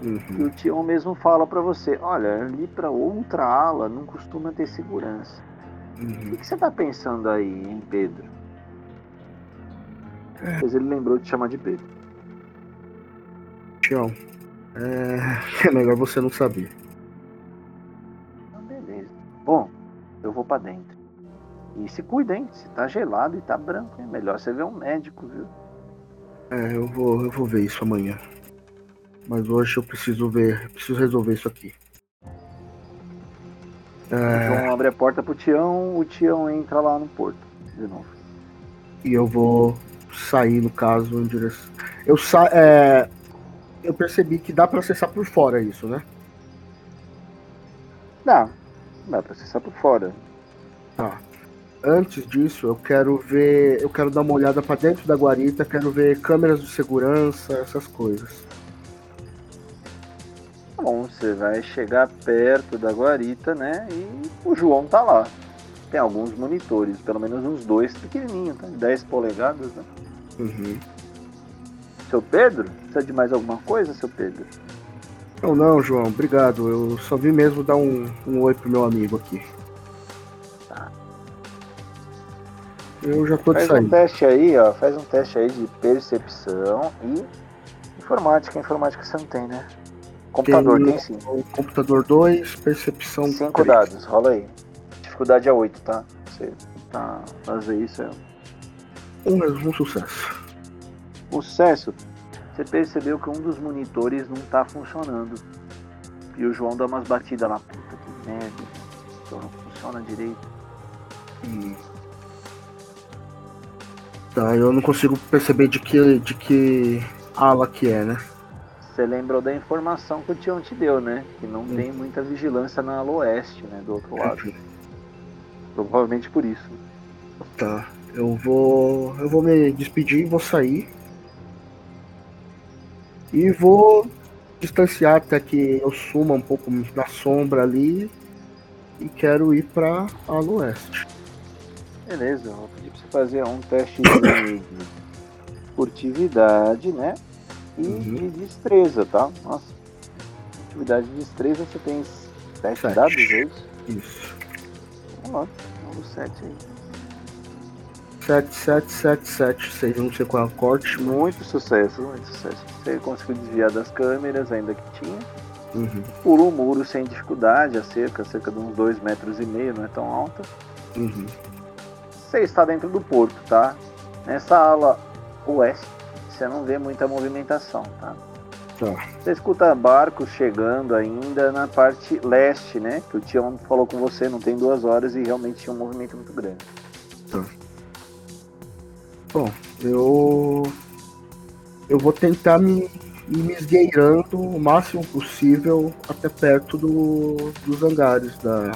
E Uhum. o Tião mesmo fala pra você, olha, ali pra outra ala não costuma ter segurança. O Uhum. que que você tá pensando aí, hein, Pedro? Depois ele lembrou de chamar de Pedro. Tião, é... é melhor você não saber. Ah, beleza. Bom, eu vou pra dentro. E se cuida, hein? Se tá gelado e tá branco, é melhor você ver um médico, viu? É, eu vou, eu vou ver isso amanhã. Mas hoje eu preciso ver, preciso resolver isso aqui. O É, João abre a porta pro Tião, o Tião entra lá no porto. De novo. e eu vou sair, no caso, em direção. Eu sa... é, eu percebi que dá pra acessar por fora isso, né? Dá. Dá pra acessar por fora. Tá. Antes disso, eu quero ver. Eu quero dar uma olhada pra dentro da guarita, quero ver câmeras de segurança, essas coisas. Bom, você vai chegar perto da guarita, né? E o João tá lá. Tem alguns monitores, pelo menos uns dois pequenininhos, tá? 10 polegadas, né? Uhum. Seu Pedro? Precisa de mais alguma coisa, seu Pedro? Não, não, João, obrigado. Eu só vim mesmo dar um, um oi pro meu amigo aqui. Tá. Eu já tô de Faz um teste aí, ó. Faz um teste aí de percepção e informática. Informática você não tem, né? Computador Tem- tem sim. Computador 2, percepção Cinco três. dados, rola aí. Dificuldade é 8, tá? Você tá fazer isso é Um mesmo, um sucesso. O sucesso, você percebeu que um dos monitores não tá funcionando. E o João dá umas batidas lá. Puta que merda. Então não funciona direito. Hum. Tá, eu não consigo perceber de que, de que ala que é, né? Você lembrou da informação que o Tião te deu, né? Que não Hum. tem muita vigilância na ala oeste, né? Do outro lado. Entendi. Provavelmente por isso. Tá, eu vou. Eu vou me despedir e vou sair. E vou distanciar até que eu suma um pouco da sombra ali. E quero ir pra ala oeste. Beleza, eu vou pedir pra você fazer um teste de furtividade, né? E Uhum. de destreza, tá? Nossa. Furtividade e destreza você tem sete Sete. dados, é isso? Isso. Vamos lá, vamos sete aí. 7, 7, 7, 7, 6, não sei qual é o corte. mas- Muito sucesso, muito sucesso. Você conseguiu desviar das câmeras, ainda que tinha. Uhum, Pulou o muro sem dificuldade, a cerca, cerca de uns dois metros e meio, não é tão alta. uhum. Você está dentro do porto, tá? Nessa ala oeste, você não vê muita movimentação, tá? Tá. Você escuta barcos chegando ainda na parte leste, né? Que o Tião falou com você, não tem duas horas e realmente tinha um movimento muito grande. Bom, eu. Eu vou tentar me ir me esgueirando o máximo possível até perto do, dos hangares da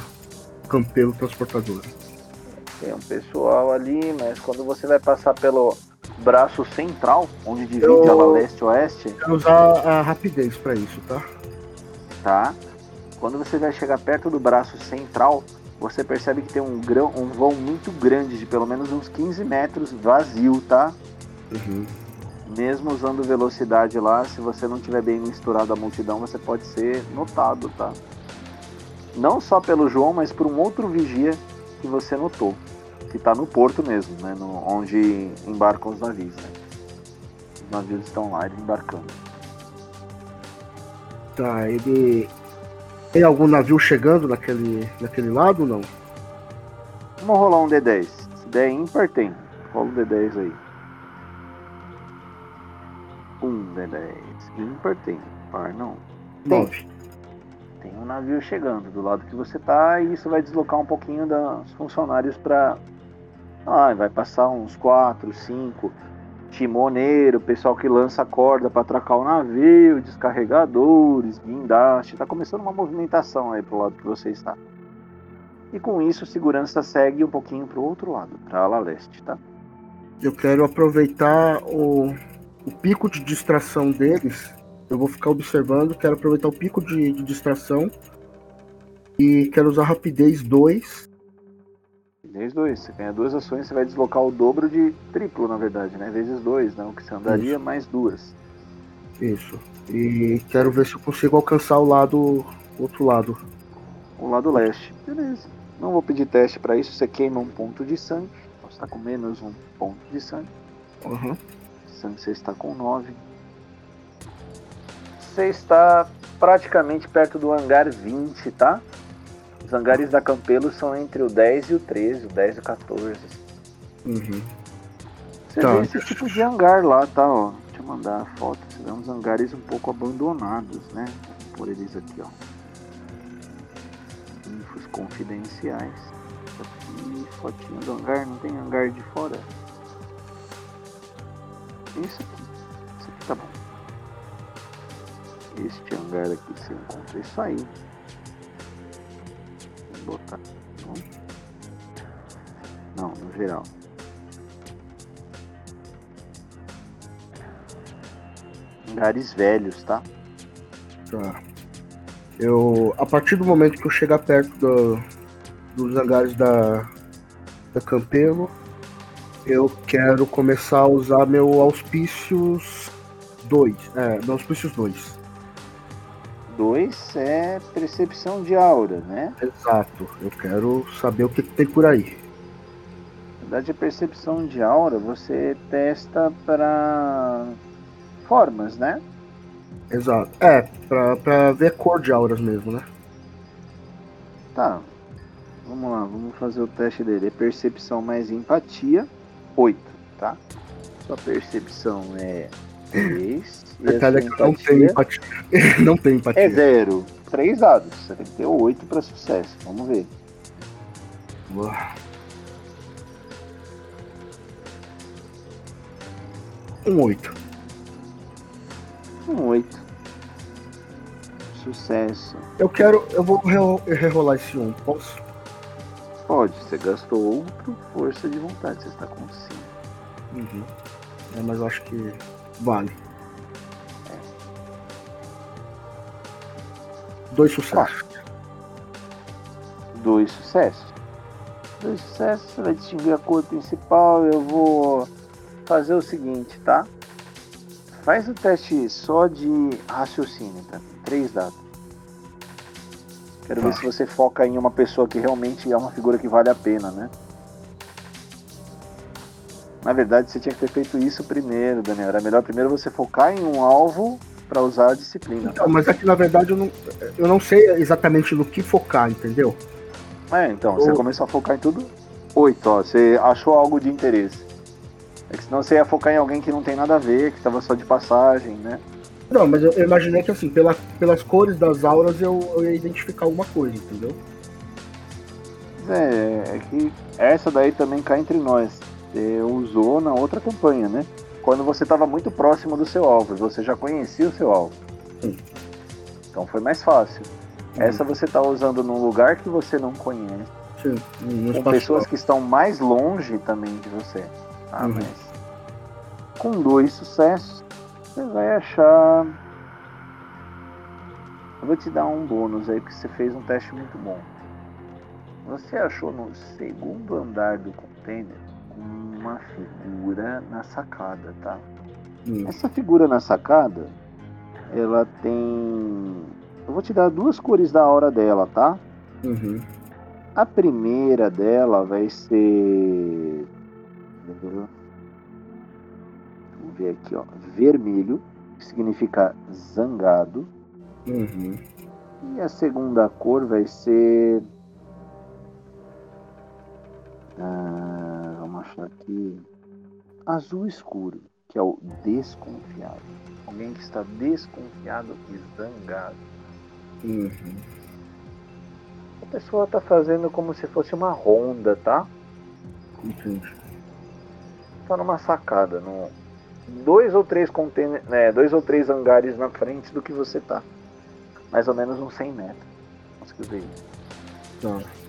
Campelo Transportadora. Tem um pessoal ali, mas quando você vai passar pelo braço central, onde divide eu... ela leste-oeste. Quero usar a rapidez para isso, tá? Tá. Quando você vai chegar perto do braço central, você percebe que tem um, grão, um vão muito grande, de pelo menos uns 15 metros, vazio, tá? Uhum. Mesmo usando velocidade lá, se você não tiver bem misturado a multidão, você pode ser notado, tá? Não só pelo João, mas por um outro vigia que você notou. Que está no porto mesmo, né? No, onde embarcam os navios, né? Os navios estão lá embarcando. Tá, ele. Tem algum navio chegando naquele, naquele lado ou não? Vamos rolar um D10. Se der ímpar, tem. Rola um D10 aí. Um D10. Ímpar tem. Par não. Tem. Nove. Tem um navio chegando do lado que você tá e isso vai deslocar um pouquinho dos funcionários para ah, vai passar uns 4, 5 timoneiro, pessoal que lança corda para atracar o navio, descarregadores, guindaste, tá começando uma movimentação aí pro lado que você está. E com isso, segurança segue um pouquinho pro outro lado, para ala leste, tá? Eu quero aproveitar o, o pico de distração deles. Eu vou ficar observando, quero aproveitar o pico de, de distração e quero usar rapidez 2 Vezes 2. Você ganha duas ações, você vai deslocar o dobro de triplo, na verdade, né? Vezes 2, né? O que você andaria Isso. mais duas. Isso. E quero ver se eu consigo alcançar o lado. O outro lado. O lado leste. Beleza. Não vou pedir teste para isso. Você queima um ponto de sangue. Você está com menos um ponto de sangue. Uhum. Sangue você está com 9. Você está praticamente perto do hangar 20, tá? Os hangares da Campelo são entre o 10 e o 13, o 10 e o 14. Uhum. Você tá. vê esse tipo de hangar lá, tá? Ó. Deixa eu mandar a foto. Você vê uns hangares um pouco abandonados, né? Pôr eles aqui, ó. Infos confidenciais. Aqui, fotinho do hangar. Não tem hangar de fora? Isso aqui. Isso aqui tá bom. Este hangar aqui você encontra isso aí botar. Não, no geral. Lugares velhos, tá? Tá. Eu, a partir do momento que eu chegar perto do, dos hangares da, da Campelo, eu quero começar a usar meu auspícios 2. É, meu auspícios 2. 2 é percepção de aura, né? Exato. Eu quero saber o que, que tem por aí. Na verdade, a percepção de aura você testa para formas, né? Exato. É, pra, pra ver a cor de auras mesmo, né? Tá. Vamos lá, vamos fazer o teste dele. É percepção mais empatia, 8, tá? Sua percepção é 3. Detalhe é que não tem empatia. não tem empatia. É zero. Três dados. Você tem que ter oito para sucesso. Vamos ver. Boa. Um oito. Um oito. Sucesso. Eu quero. Eu vou rerolar esse um. Posso? Pode. Você gastou outro força de vontade. Você está com cinco. Uhum. É, mas eu acho que vale. Dois sucessos. Dois sucessos. Dois sucessos, você vai distinguir a cor principal. Eu vou fazer o seguinte, tá? Faz o teste só de raciocínio, tá? Três dados. Quero ver tá. se você foca em uma pessoa que realmente é uma figura que vale a pena, né? Na verdade, você tinha que ter feito isso primeiro, Daniel. Era melhor primeiro você focar em um alvo para usar a disciplina. Então, mas é que na verdade eu não, eu não sei exatamente no que focar, entendeu? É, então, eu... você começou a focar em tudo? Oito, ó. Você achou algo de interesse. É que senão você ia focar em alguém que não tem nada a ver, que estava só de passagem, né? Não, mas eu, eu imaginei que assim, pela, pelas cores das auras eu, eu ia identificar alguma coisa, entendeu? É, é que essa daí também cai entre nós. Você usou na outra campanha, né? quando você estava muito próximo do seu alvo, você já conhecia o seu alvo. Sim. Então foi mais fácil. Uhum. Essa você está usando num lugar que você não conhece. Sim. Com pessoas que estão mais longe também de você. Ah, uhum. mas Com dois sucessos, você vai achar. Eu vou te dar um bônus aí, porque você fez um teste muito bom. Você achou no segundo andar do container uma figura na sacada, tá? Hum. Essa figura na sacada, ela tem. Eu vou te dar duas cores da aura dela, tá? Uhum. A primeira dela vai ser. Vamos ver aqui, ó. Vermelho, que significa zangado. Uhum. E a segunda cor vai ser. Achar aqui. Azul escuro, que é o desconfiado. Alguém que está desconfiado e zangado. Uhum. A pessoa está fazendo como se fosse uma ronda, tá? Entendi. Tá numa sacada, no dois ou três container, né, dois ou três hangares na frente do que você tá. Mais ou menos uns 100 metros. Conseguiu ver isso? Tá.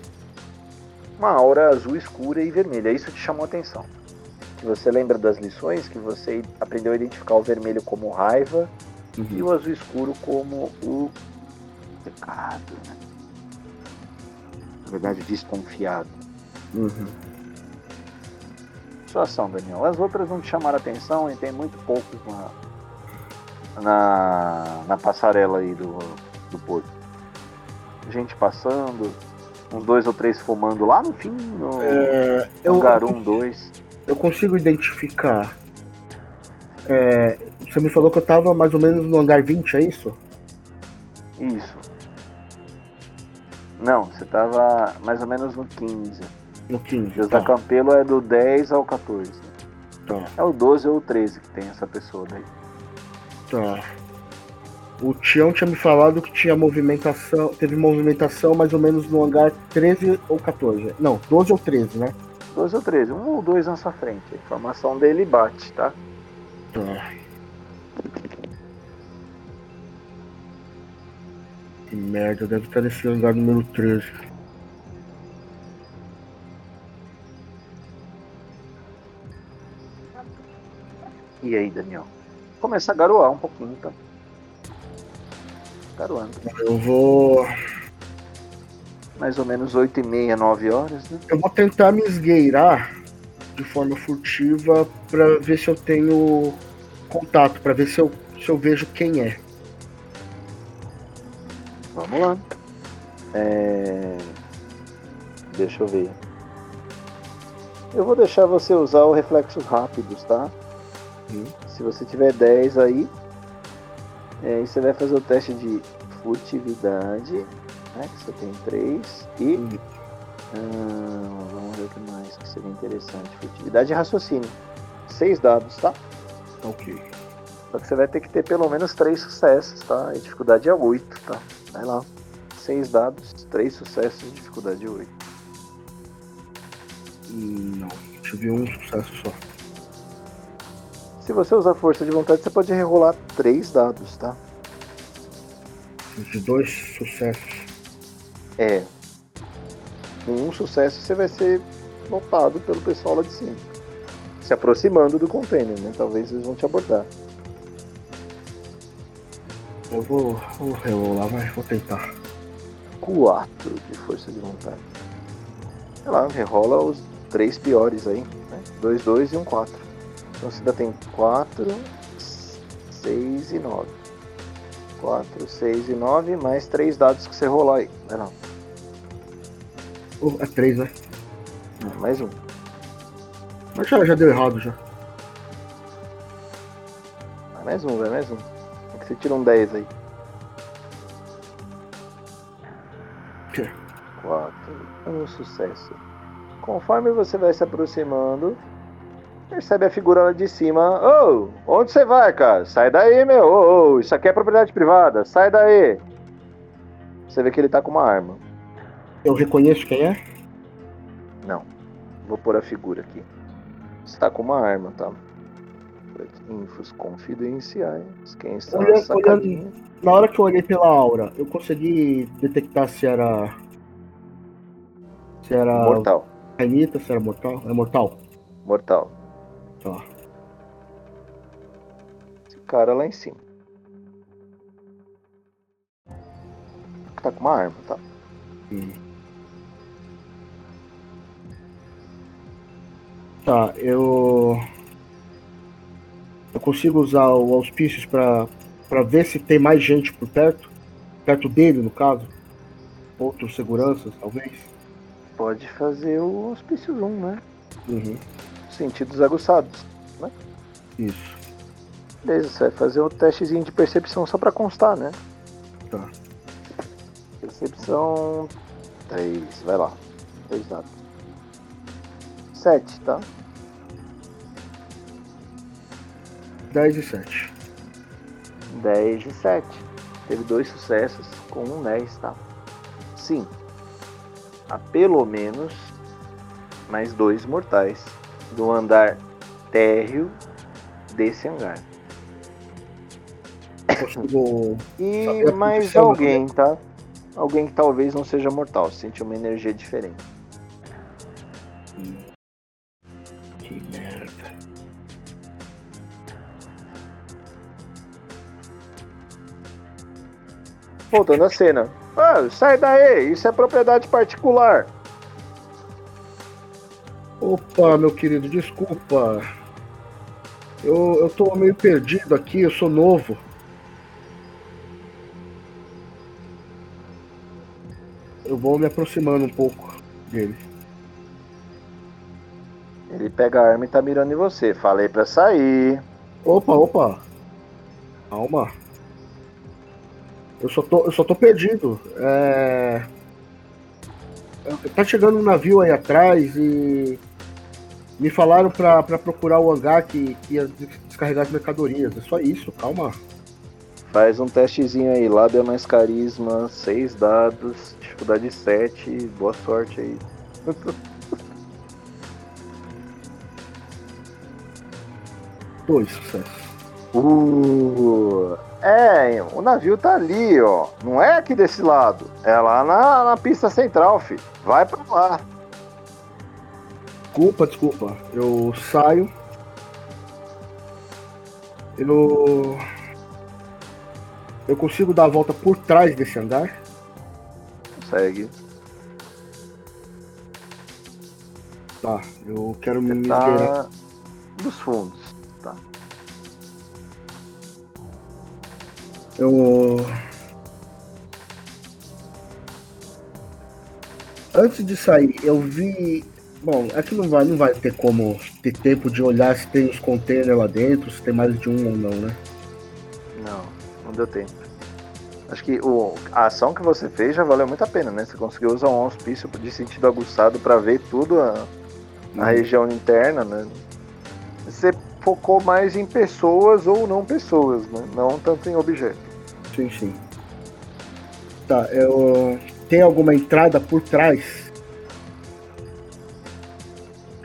Uma aura azul escura e vermelha. Isso te chamou a atenção. Você lembra das lições que você aprendeu a identificar o vermelho como raiva uhum. e o azul escuro como o pecado, né? Na verdade, desconfiado. Uhum. Sua ação, Daniel. As outras não te chamaram atenção e tem muito poucos na, na, na passarela aí do, do porto. Gente passando, uns dois ou três fumando lá no fim, no é, lugar 1, 2. Eu consigo identificar. É, você me falou que eu tava mais ou menos no hangar 20, é isso? Isso. Não, você tava mais ou menos no 15. No 15. Deus tá. da Campelo é do 10 ao 14. Tá. É o 12 ou o 13 que tem essa pessoa daí. Tá. O Tião tinha me falado que tinha movimentação, teve movimentação mais ou menos no hangar 13 ou 14. Não, 12 ou 13, né? 12 ou 13, um ou dois na sua frente. A informação dele bate, tá? Tá. Que merda, deve estar nesse hangar número 13. E aí, Daniel? Começa a garoar um pouquinho, tá? Garoando. Eu vou mais ou menos 8 e meia, 9 horas, né? Eu vou tentar me esgueirar de forma furtiva para ver se eu tenho contato, para ver se eu, se eu vejo quem é. Vamos lá. É... Deixa eu ver. Eu vou deixar você usar o reflexos rápidos, tá? Hum. Se você tiver 10 aí, é, você vai fazer o teste de furtividade né? Que você tem três. E. Hum. Vamos ver o que mais que seria interessante. Furtividade e raciocínio. Seis dados, tá? Ok. Só que você vai ter que ter pelo menos três sucessos, tá? E dificuldade é 8, tá? Vai lá. Seis dados, três sucessos, dificuldade 8. Hum, não, tive um sucesso só. Se você usar força de vontade, você pode rerolar três dados, tá? De dois sucessos. É. Com um sucesso você vai ser notado pelo pessoal lá de cima. Se aproximando do container, né? Talvez eles vão te abordar. Eu vou, vou rerolar, mas vou tentar. 4 de força de vontade. Sei lá, rerola os três piores aí. Né? 2, 2 e um 4. Então você ainda tem 4, 6 e 9. 4, 6 e 9, mais 3 dados que você rolar aí. Não é não. Oh, é três, né? mais um. Mas já, já deu errado já. Vai mais um, vai mais um. É que você tira um 10 aí. Que? 4. Um sucesso. Conforme você vai se aproximando, percebe a figura lá de cima. Ô, oh, onde você vai, cara? Sai daí, meu. Ô, oh, isso aqui é propriedade privada. Sai daí. Você vê que ele tá com uma arma. Eu reconheço quem é? Não. Vou pôr a figura aqui. Está com uma arma, tá? Infos confidenciais. Quem está olhando, olhando, Na hora que eu olhei pela aura, eu consegui detectar se era. Se era. Mortal. Renita, se era mortal? É mortal? Mortal. Tá. cara lá em cima. Tá com uma arma, tá? Hum. Tá, eu. Eu consigo usar o auspícios pra, pra ver se tem mais gente por perto? Perto dele, no caso? Outros seguranças, talvez? Pode fazer o auspício 1, né? Uhum. Sentidos aguçados, né? Isso. Beleza, você vai fazer um testezinho de percepção só pra constar, né? Tá. Percepção 3, vai lá. 3 dados. 7, tá? 10 e 7. 10 e 7. Teve dois sucessos com um 10, tá? Sim. Há pelo menos mais dois mortais do andar térreo desse hangar. E a mais alguém, tá? Alguém que talvez não seja mortal, sente uma energia diferente. Que merda. Voltando à cena. Ah, sai daí, isso é propriedade particular. Opa, meu querido, desculpa. Eu, eu tô meio perdido aqui, eu sou novo. Eu vou me aproximando um pouco dele. Ele pega a arma e tá mirando em você. Falei pra sair. Opa, opa. Calma. Eu só tô, eu só tô perdido. É... Tá chegando um navio aí atrás e me falaram pra, pra procurar o hangar que, que ia descarregar as mercadorias. É só isso, calma. Faz um testezinho aí. Lábia mais carisma, 6 dados, dificuldade 7. Boa sorte aí. Dois sucessos. Uh, é, o navio tá ali, ó. Não é aqui desse lado. É lá na, na pista central, filho. Vai pra lá. Desculpa, desculpa. Eu saio. Eu. Eu consigo dar a volta por trás desse andar? Segue. Tá, eu quero me esgueirar. Tá dos fundos. Tá. Eu. Antes de sair, eu vi. Bom, aqui não vai, não vai ter como ter tempo de olhar se tem os containers lá dentro, se tem mais de um ou não, né? Não, não deu tempo. Acho que o, a ação que você fez já valeu muito a pena, né? Você conseguiu usar um auspício de sentido aguçado pra ver tudo a, a região interna, né? Você focou mais em pessoas ou não pessoas, né? Não tanto em objetos. Sim, sim. Tá, eu. Tem alguma entrada por trás?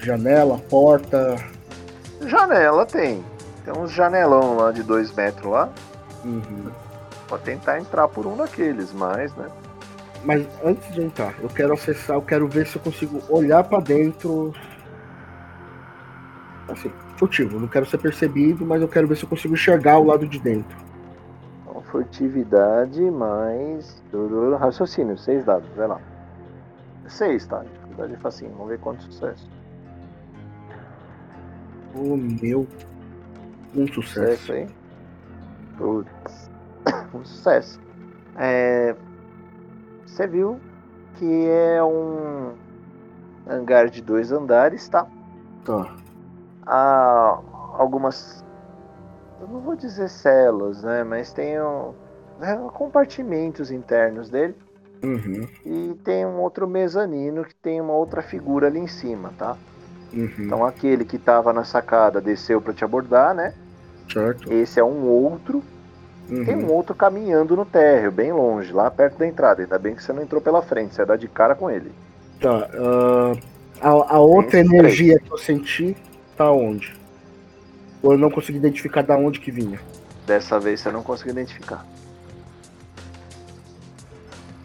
Janela, porta. Janela tem. Tem uns janelão lá de dois metros lá. Uhum. Pode tentar entrar por um daqueles, mas, né? Mas antes de entrar, eu quero acessar, eu quero ver se eu consigo olhar pra dentro. Assim, furtivo, não quero ser percebido, mas eu quero ver se eu consigo enxergar o lado de dentro. Então, furtividade mais. Raciocínio, seis dados, vai lá. Seis, tá? Dificuldade facinho, vamos ver quanto sucesso. O meu. Um sucesso. Sucesso aí. Putz. Um sucesso. É, Você viu que é um hangar de dois andares, tá? Tá. Há algumas. Eu não vou dizer celas, né? Mas tem um, é, compartimentos internos dele. Uhum. E tem um outro mezanino que tem uma outra figura ali em cima, tá? Uhum. Então aquele que tava na sacada desceu para te abordar, né? certo. Esse é um outro. Tem Uhum. um outro caminhando no térreo, bem longe, lá perto da entrada. Ainda bem que você não entrou pela frente, você dá de cara com ele. Tá. ah, a, a outra Tem energia que eu senti tá onde? Ou eu não consegui identificar da onde que vinha? Dessa vez você não conseguiu identificar.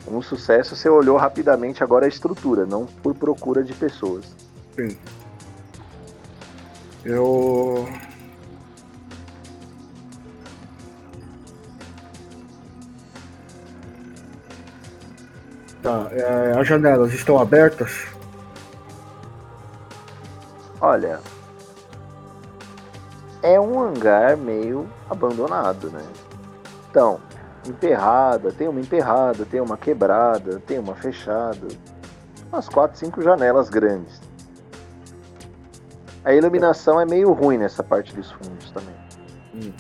Um sucesso, você olhou rapidamente agora a estrutura, não por procura de pessoas. Sim. Eu. Tá, é, as janelas estão abertas? Olha. É um hangar meio abandonado, né? Então, emperrada, tem uma emperrada, tem uma quebrada, tem uma fechada. Umas quatro, cinco janelas grandes. A iluminação é meio ruim nessa parte dos fundos também. Hum.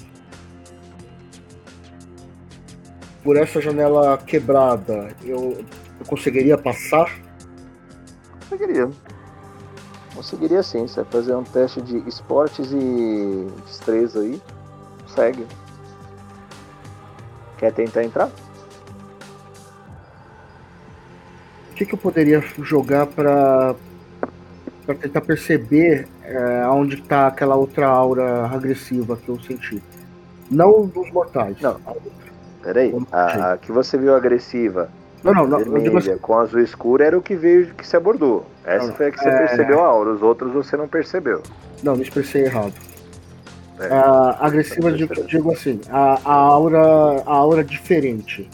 Por essa janela quebrada, eu, eu conseguiria passar? Conseguiria. Conseguiria sim. Você vai fazer um teste de esportes e destreza aí. Consegue. Quer tentar entrar? O que, que eu poderia jogar para para tentar perceber é, onde está aquela outra aura agressiva que eu senti? Não dos mortais. Não. Peraí. A, a que você viu agressiva não, não, não. Vermelha assim... com azul escuro era o que veio que se abordou. Essa não, foi a que você é... percebeu a aura, os outros você não percebeu. Não, me expressei errado. É, a agressiva, digo, digo assim, a, a, aura, a aura diferente.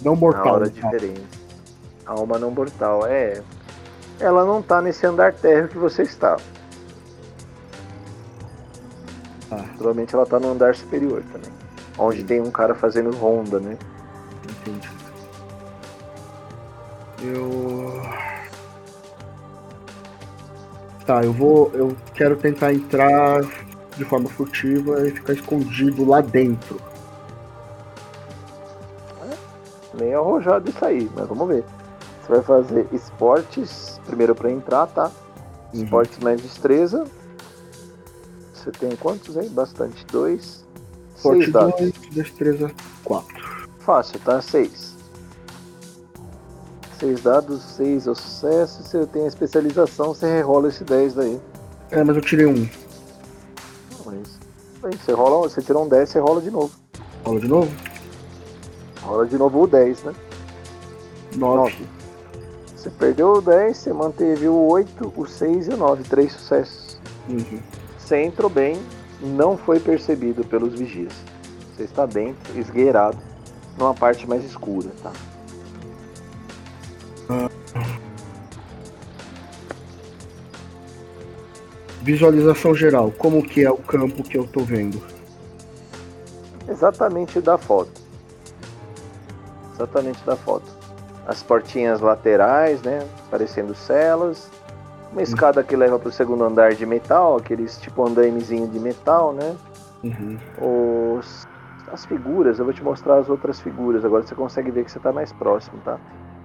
Não mortal. A aura diferente. A alma não mortal, é. Ela não tá nesse andar térreo que você está. Ah. Provavelmente ela tá no andar superior também. Onde Sim. tem um cara fazendo ronda, né? Entendi. Eu. Tá, eu vou. Eu quero tentar entrar de forma furtiva e ficar escondido lá dentro. É, meio arrojado isso aí, mas vamos ver. Você vai fazer esportes primeiro para entrar, tá? Uhum. Esportes mais destreza. Você tem quantos aí? Bastante. Dois. Esporte seis dados. Dois, destreza quatro. Fácil, tá? Seis. Seis dados, seis é o sucesso. Se eu tenho a especialização, você rerola esse 10 daí. É, mas eu tirei um. Mas. Aí, você, rola, você tirou um 10, você rola de novo. Rola de novo? Rola de novo o 10, né? 9. Você perdeu o 10, você manteve o 8, o 6 e o 9. Três sucessos. Uhum. Você entrou bem, não foi percebido pelos vigias. Você está dentro, esgueirado, numa parte mais escura, tá? Visualização geral, como que é o campo que eu estou vendo? Exatamente da foto. Exatamente da foto. As portinhas laterais, né? Parecendo celas. Uma escada que leva para o segundo andar de metal, aqueles tipo andaimezinho de metal, né? Uhum. Os, as figuras, eu vou te mostrar as outras figuras. Agora você consegue ver que você está mais próximo, tá?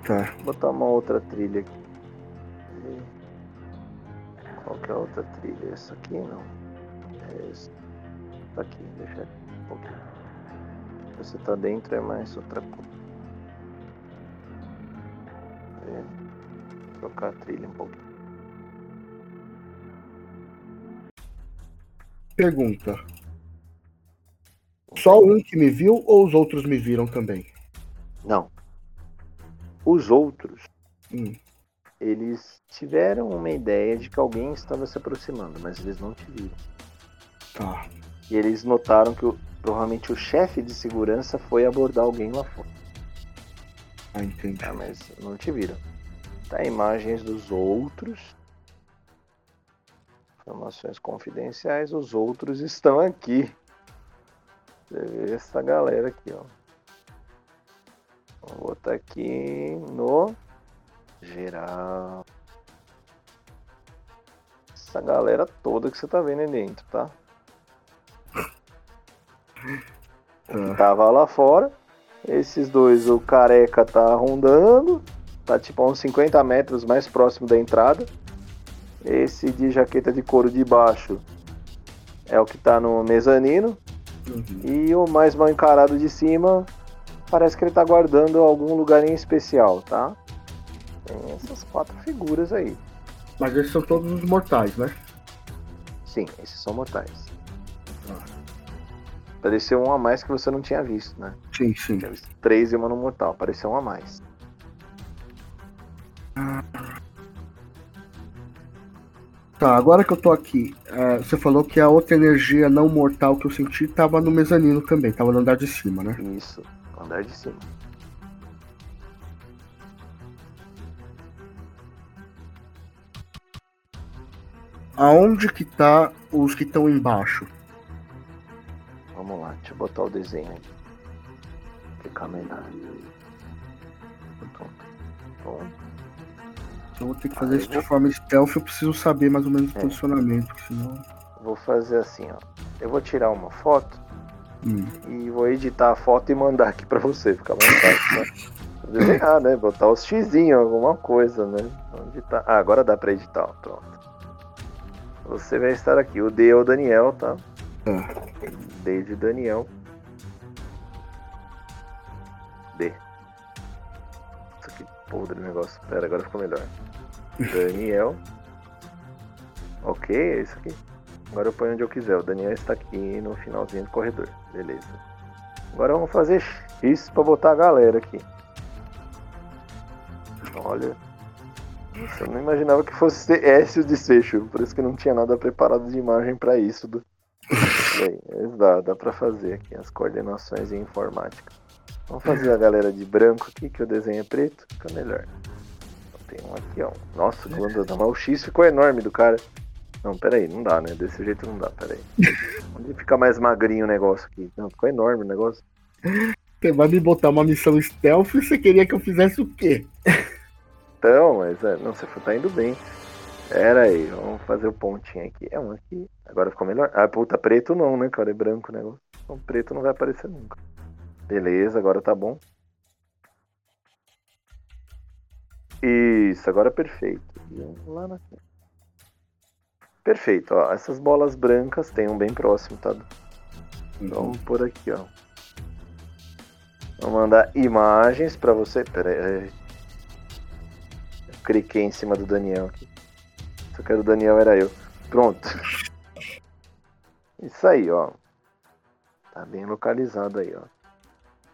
Tá. Vou botar uma outra trilha aqui. Qual que é a outra trilha? Essa aqui não. É essa. Tá aqui, deixa um pouquinho. Você tá dentro é mais outra coisa. É. Trocar a trilha um pouquinho. Pergunta. Só um que me viu ou os outros me viram também? Não. Os outros, hum. eles tiveram uma ideia de que alguém estava se aproximando, mas eles não te viram. Tá. E eles notaram que provavelmente o chefe de segurança foi abordar alguém lá fora. Ah, entendi. Ah, mas não te viram. Tá, imagens dos outros. Informações confidenciais, os outros estão aqui. Você vê essa galera aqui, ó. Vou botar aqui no geral. Essa galera toda que você tá vendo aí dentro, tá? O que tava lá fora. Esses dois, o careca tá rondando. Tá tipo a uns 50 metros mais próximo da entrada. Esse de jaqueta de couro de baixo é o que tá no mezanino. Uhum. E o mais mal encarado de cima parece que ele tá guardando algum lugar em especial, tá? Tem essas quatro figuras aí. Mas esses são todos os mortais, né? Sim, esses são mortais. Ah. Apareceu um a mais que você não tinha visto, né? Sim, sim. Três e uma no mortal, apareceu um a mais. Tá, agora que eu tô aqui, é, você falou que a outra energia não mortal que eu senti tava no mezanino também, tava no andar de cima, né? Isso, andar de cima. Aonde que tá os que estão embaixo? Vamos lá, deixa eu botar o desenho aqui. Ficar melhor. Bom. Eu vou ter que fazer isso de forma stealth, eu preciso saber mais ou menos o é. posicionamento, senão. Vou fazer assim, ó. Eu vou tirar uma foto hum. e vou editar a foto e mandar aqui pra você, ficar mais fácil, né? Desenhar, né? Botar os xizinhos, alguma coisa, né? Onde tá? Ah, agora dá pra editar, ó. pronto. Você vai estar aqui. O D é o Daniel, tá? É. D de Daniel. Podre o negócio. Pera, agora ficou melhor. Daniel. Ok, é isso aqui. Agora eu ponho onde eu quiser. O Daniel está aqui no finalzinho do corredor. Beleza. Agora vamos fazer X para botar a galera aqui. Olha. eu não imaginava que fosse esse o desfecho. Por isso que não tinha nada preparado de imagem para isso. Do... Bem, dá, dá para fazer aqui as coordenações em informática. Vamos fazer a galera de branco aqui, que o desenho é preto, fica melhor. Então, tem um aqui, ó. Nossa, quando dá o X ficou enorme do cara. Não, peraí, não dá, né? Desse jeito não dá, peraí. Onde fica mais magrinho o negócio aqui? Não, ficou enorme o negócio. Você vai me botar uma missão stealth e você queria que eu fizesse o quê? Então, mas é, não, você tá indo bem. Pera aí, vamos fazer o pontinho aqui. É um aqui. Agora ficou melhor. Ah, puta, preto não, né, cara? É branco o negócio. Então, preto não vai aparecer nunca. Beleza, agora tá bom. Isso, agora é perfeito. Lá na. Perfeito, ó. Essas bolas brancas tem um bem próximo, tá? Então, por aqui, ó. Vou mandar imagens para você. Pera aí. Eu cliquei em cima do Daniel aqui. Só que o Daniel era eu. Pronto. Isso aí, ó. Tá bem localizado aí, ó.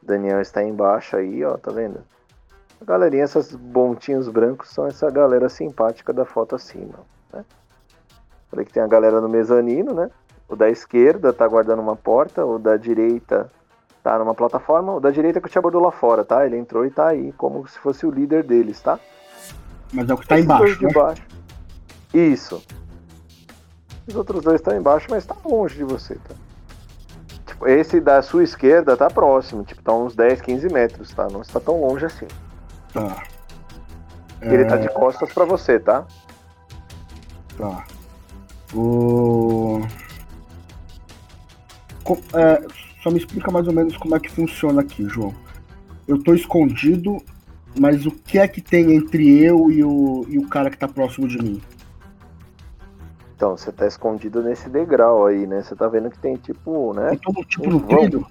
Daniel está embaixo aí, ó, tá vendo? A galerinha, esses pontinhos brancos são essa galera simpática da foto acima, né? Falei que tem a galera no mezanino, né? O da esquerda tá guardando uma porta, o da direita tá numa plataforma, o da direita que o te abordou lá fora, tá? Ele entrou e tá aí como se fosse o líder deles, tá? Mas é o que tá Esses embaixo, né? baixo. Isso. Os outros dois estão embaixo, mas tá longe de você, tá? Esse da sua esquerda tá próximo, tipo, tá uns 10, 15 metros, tá? Não está tão longe assim. Tá. Ele é... tá de costas para você, tá? Tá. O... É, só me explica mais ou menos como é que funciona aqui, João. Eu tô escondido, mas o que é que tem entre eu e o, e o cara que tá próximo de mim? Então, você tá escondido nesse degrau aí, né? Você tá vendo que tem tipo, né? Então, tipo um no trilho?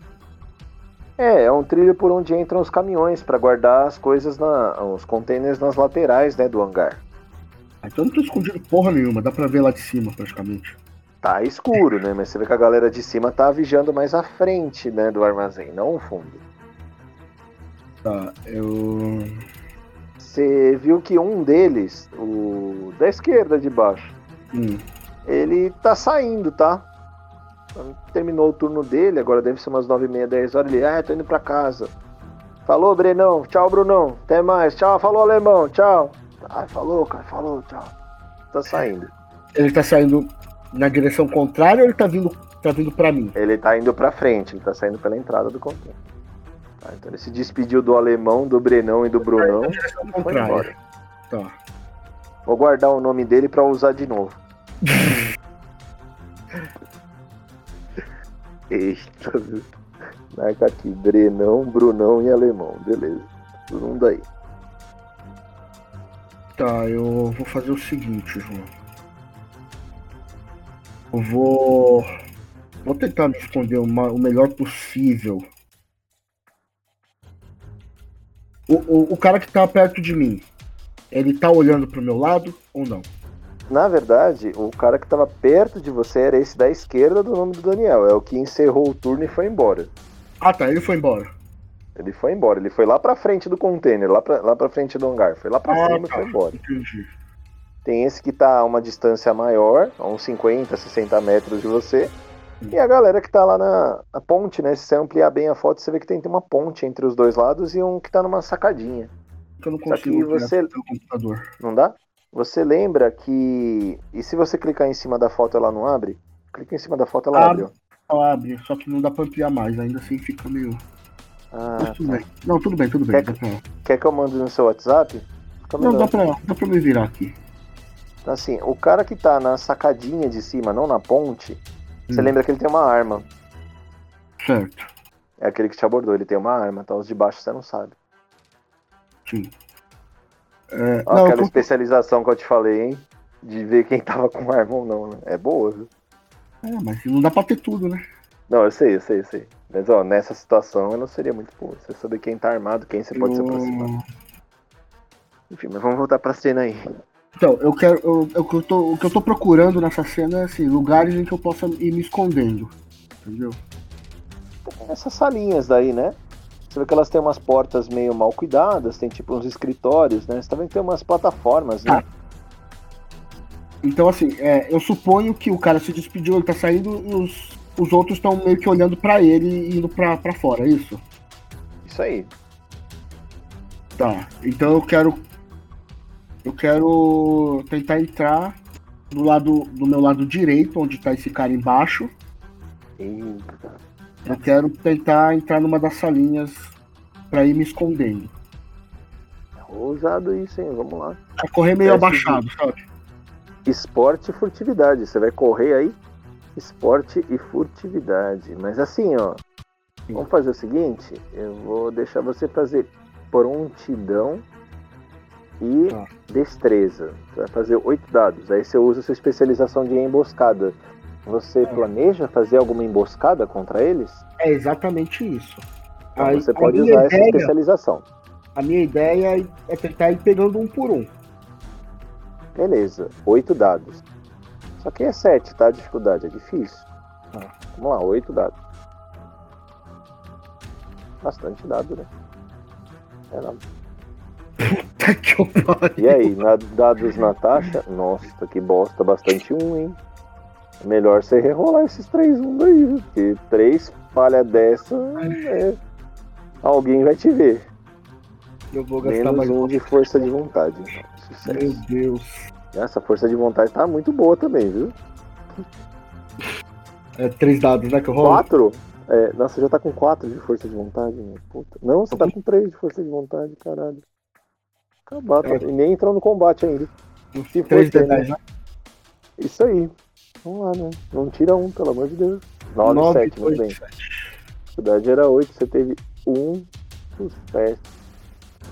É, é um trilho por onde entram os caminhões para guardar as coisas, na, os containers nas laterais, né, do hangar. Então eu não tô escondido porra nenhuma, dá pra ver lá de cima praticamente. Tá escuro, né? Mas você vê que a galera de cima tá vigiando mais à frente, né, do armazém, não o fundo. Tá, eu. Você viu que um deles, o da esquerda de baixo, hum. Ele tá saindo, tá? Terminou o turno dele, agora deve ser umas 9 e meia, 10 horas. Ele, ah, tô indo pra casa. Falou, Brenão. Tchau, Brunão. Até mais. Tchau, falou, Alemão. Tchau. Ai, falou, cara, falou, tchau. Tá saindo. Ele tá saindo na direção contrária ou ele tá vindo, tá vindo pra mim? Ele tá indo pra frente, ele tá saindo pela entrada do container. Tá, então ele se despediu do alemão, do Brenão e do Brunão. E foi embora. Tá. Vou guardar o nome dele pra usar de novo. Viu? Marca aqui, Brenão, Brunão e Alemão. Beleza. Todo mundo aí. Tá, eu vou fazer o seguinte, João. Eu vou. Vou tentar me esconder uma, o melhor possível. O, o, o, cara que tá perto de mim, ele tá olhando pro meu lado ou não? Na verdade, o cara que tava perto de você era esse da esquerda do nome do Daniel. É o que encerrou o turno e foi embora. Ah tá, ele foi embora. Ele foi embora, ele foi lá pra frente do container, lá pra, lá pra frente do hangar. Foi lá pra ah, cima tá. e foi embora. Entendi. Tem esse que tá a uma distância maior, a uns 50, 60 metros de você. Hum. E a galera que tá lá na, na, ponte, né? Se você ampliar bem a foto, você vê que tem, tem uma ponte entre os dois lados e um que tá numa sacadinha. Eu não consigo você... computador. Não dá? Você lembra que. E se você clicar em cima da foto ela não abre? Clica em cima da foto ela abre. ó. Ela abre, só que não dá pra ampliar mais, ainda assim fica meio. Ah, Mas tudo tá. bem. Não, tudo bem, tudo bem. Quer pra... Quer que eu mande no seu WhatsApp? Fica Não, melhor. dá pra, dá pra me virar aqui. Então, assim, o cara que tá na sacadinha de cima, não na ponte, você Hum. lembra que ele tem uma arma. Certo, É aquele que te abordou, ele tem uma arma, tá? Os de baixo você não sabe. sim. É, não, aquela eu especialização que eu te falei, hein? De ver quem tava com arma ou não, né? É boa, viu? é, mas não dá pra ter tudo, né? Não, eu sei, eu sei, eu sei. Mas, ó, nessa situação eu não seria muito boa. Você saber quem tá armado, quem você pode se Eu- aproximar. Enfim, mas vamos voltar pra cena aí. Então, eu quero. eu- eu- o, que eu tô, o que eu tô procurando nessa cena é assim, lugares em que eu possa ir me escondendo. Entendeu? Essas salinhas daí, né? Você vê que elas têm umas portas meio mal cuidadas, tem tipo uns escritórios, né? Você tá vendo que tem umas plataformas, né? Então, assim, é, eu suponho que o cara se despediu, ele tá saindo e os, os outros estão meio que olhando pra ele e indo pra, pra fora, é isso? Isso aí. Tá. Então eu quero. Eu quero tentar entrar do lado do meu lado direito, onde tá esse cara embaixo. Eita. Eu quero tentar entrar numa das salinhas pra ir me escondendo. Ousado isso, hein? Vamos lá. Pra correr meio Teste abaixado, sabe? Esporte e furtividade. Você vai correr aí? Esporte e furtividade. Mas assim, ó. Vamos fazer o seguinte: eu vou deixar você fazer prontidão e Tá. destreza. Você vai fazer oito dados. Aí você usa sua especialização de emboscada. Você É. planeja fazer alguma emboscada contra eles? É exatamente isso. Então Aí, você pode usar essa ideia- especialização. A minha ideia é- é tentar ir pegando um por um. Beleza, oito dados. Só que é sete, tá? A dificuldade é difícil. Tá. Vamos lá, oito dados. Bastante dado, né? É nada. Tá que pariu. E aí, na- dados Natasha? Nossa, que bosta, bastante um, hein? Melhor você rerolar esses três um daí, viu? Porque três falha dessa, é, alguém vai te ver. Eu vou gastar Menos mais um de força de vontade. Então, Meu. Deus. Essa força de vontade tá muito boa também, viu? É três dados, né? Que eu rolo? Quatro? É, nossa, você já tá com quatro de força de vontade? Puta. Não, você tá com três de força de vontade, caralho. Acabar, tá- É. e nem entrou no combate ainda. Se for Três ter, de dez, né? Isso aí. Vamos lá, né? Não tira um, pelo amor de Deus. 9, Nove, 7, muito bem. A dificuldade era 8, você teve um sucesso.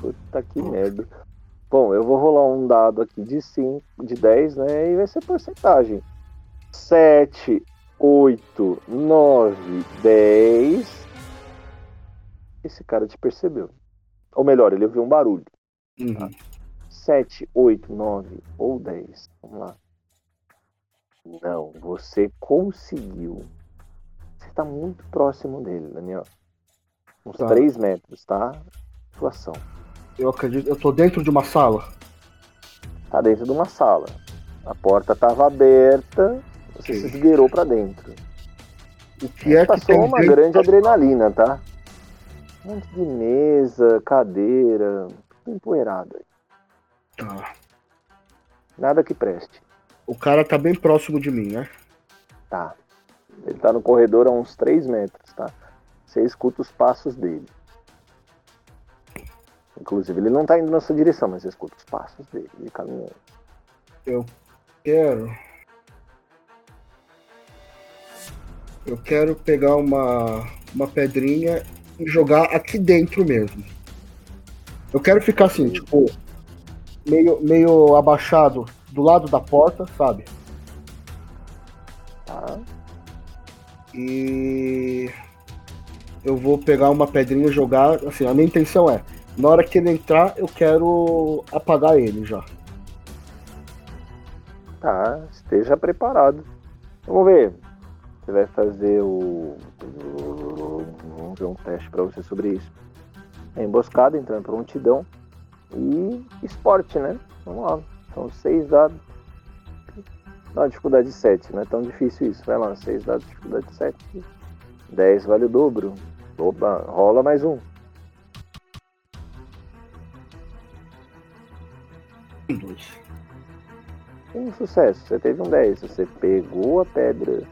Puta que merda. Bom, eu vou rolar um dado aqui de 5, de 10, né? E vai ser porcentagem. 7, 8, 9, 10. Esse cara te percebeu. Ou melhor, ele ouviu um barulho. Uhum. 7, 8, 9 ou 10. Vamos lá. Não, você conseguiu. Você tá muito próximo dele, Daniel. Uns Tá. 3 metros, tá? Situação. Eu acredito. Eu tô dentro de uma sala. Tá dentro de uma sala. A porta tava aberta, você Ok. se esgueirou pra dentro. O que é que Passou uma grande adrenalina, tá? Um monte de mesa, cadeira, tudo empoeirado. aí. Tá. Nada que preste. O cara tá bem próximo de mim, né? Tá. Ele tá no corredor a uns 3 metros, tá? Você escuta os passos dele. Inclusive, ele não tá indo na sua direção, mas você escuta os passos dele, ele caminhando. Quero. Eu quero pegar uma, uma pedrinha e jogar aqui dentro mesmo. Eu quero ficar assim, tipo, meio, meio abaixado do lado da porta, sabe? Tá? E eu vou pegar uma pedrinha e jogar. Assim, a minha intenção é, na hora que ele entrar, eu quero apagar ele já. Tá, esteja preparado. Vamos ver. Você vai fazer o. Vamos ver um teste pra você sobre isso. É emboscada, entrando prontidão. E esporte, né? Vamos lá. São seis dados. Não, dificuldade 7, não é tão difícil isso. Vai lá, seis dados, dificuldade 7. 10 vale o dobro. Opa, rola mais um. Um, dois. um sucesso, você teve um 10. Você pegou a pedra,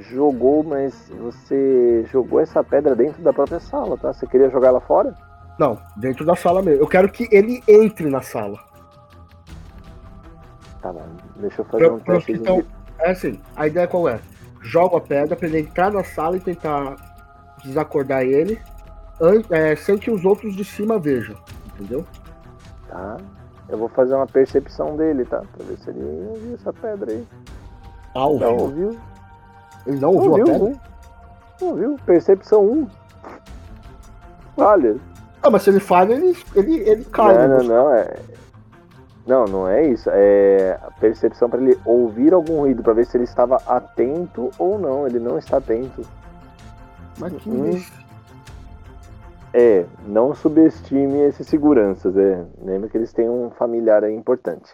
jogou, mas você jogou essa pedra dentro da própria sala, tá? Você queria jogar ela fora? Não, dentro da sala mesmo. Eu quero que ele entre na sala. Tá bom, deixa eu fazer Pra- um teste. de- então, é assim, a ideia qual é? Joga a pedra pra ele entrar na sala e tentar desacordar ele é, sem que os outros de cima vejam. Entendeu? Tá. Eu vou fazer uma percepção dele, tá? Pra ver se ele ouviu essa pedra aí. Ah, Não ouviu. ouviu? Ele não ouviu, a pedra? Não ouviu? Percepção 1. Olha. Ah, mas se ele falha, ele, ele, ele cai. não, né? não, não. É... Não, não é isso. É a percepção pra ele ouvir algum ruído, pra ver se ele estava atento ou não. Ele não está atento. Mas que Hum. É, não subestime esses seguranças, é. Lembra que eles têm um familiar aí importante.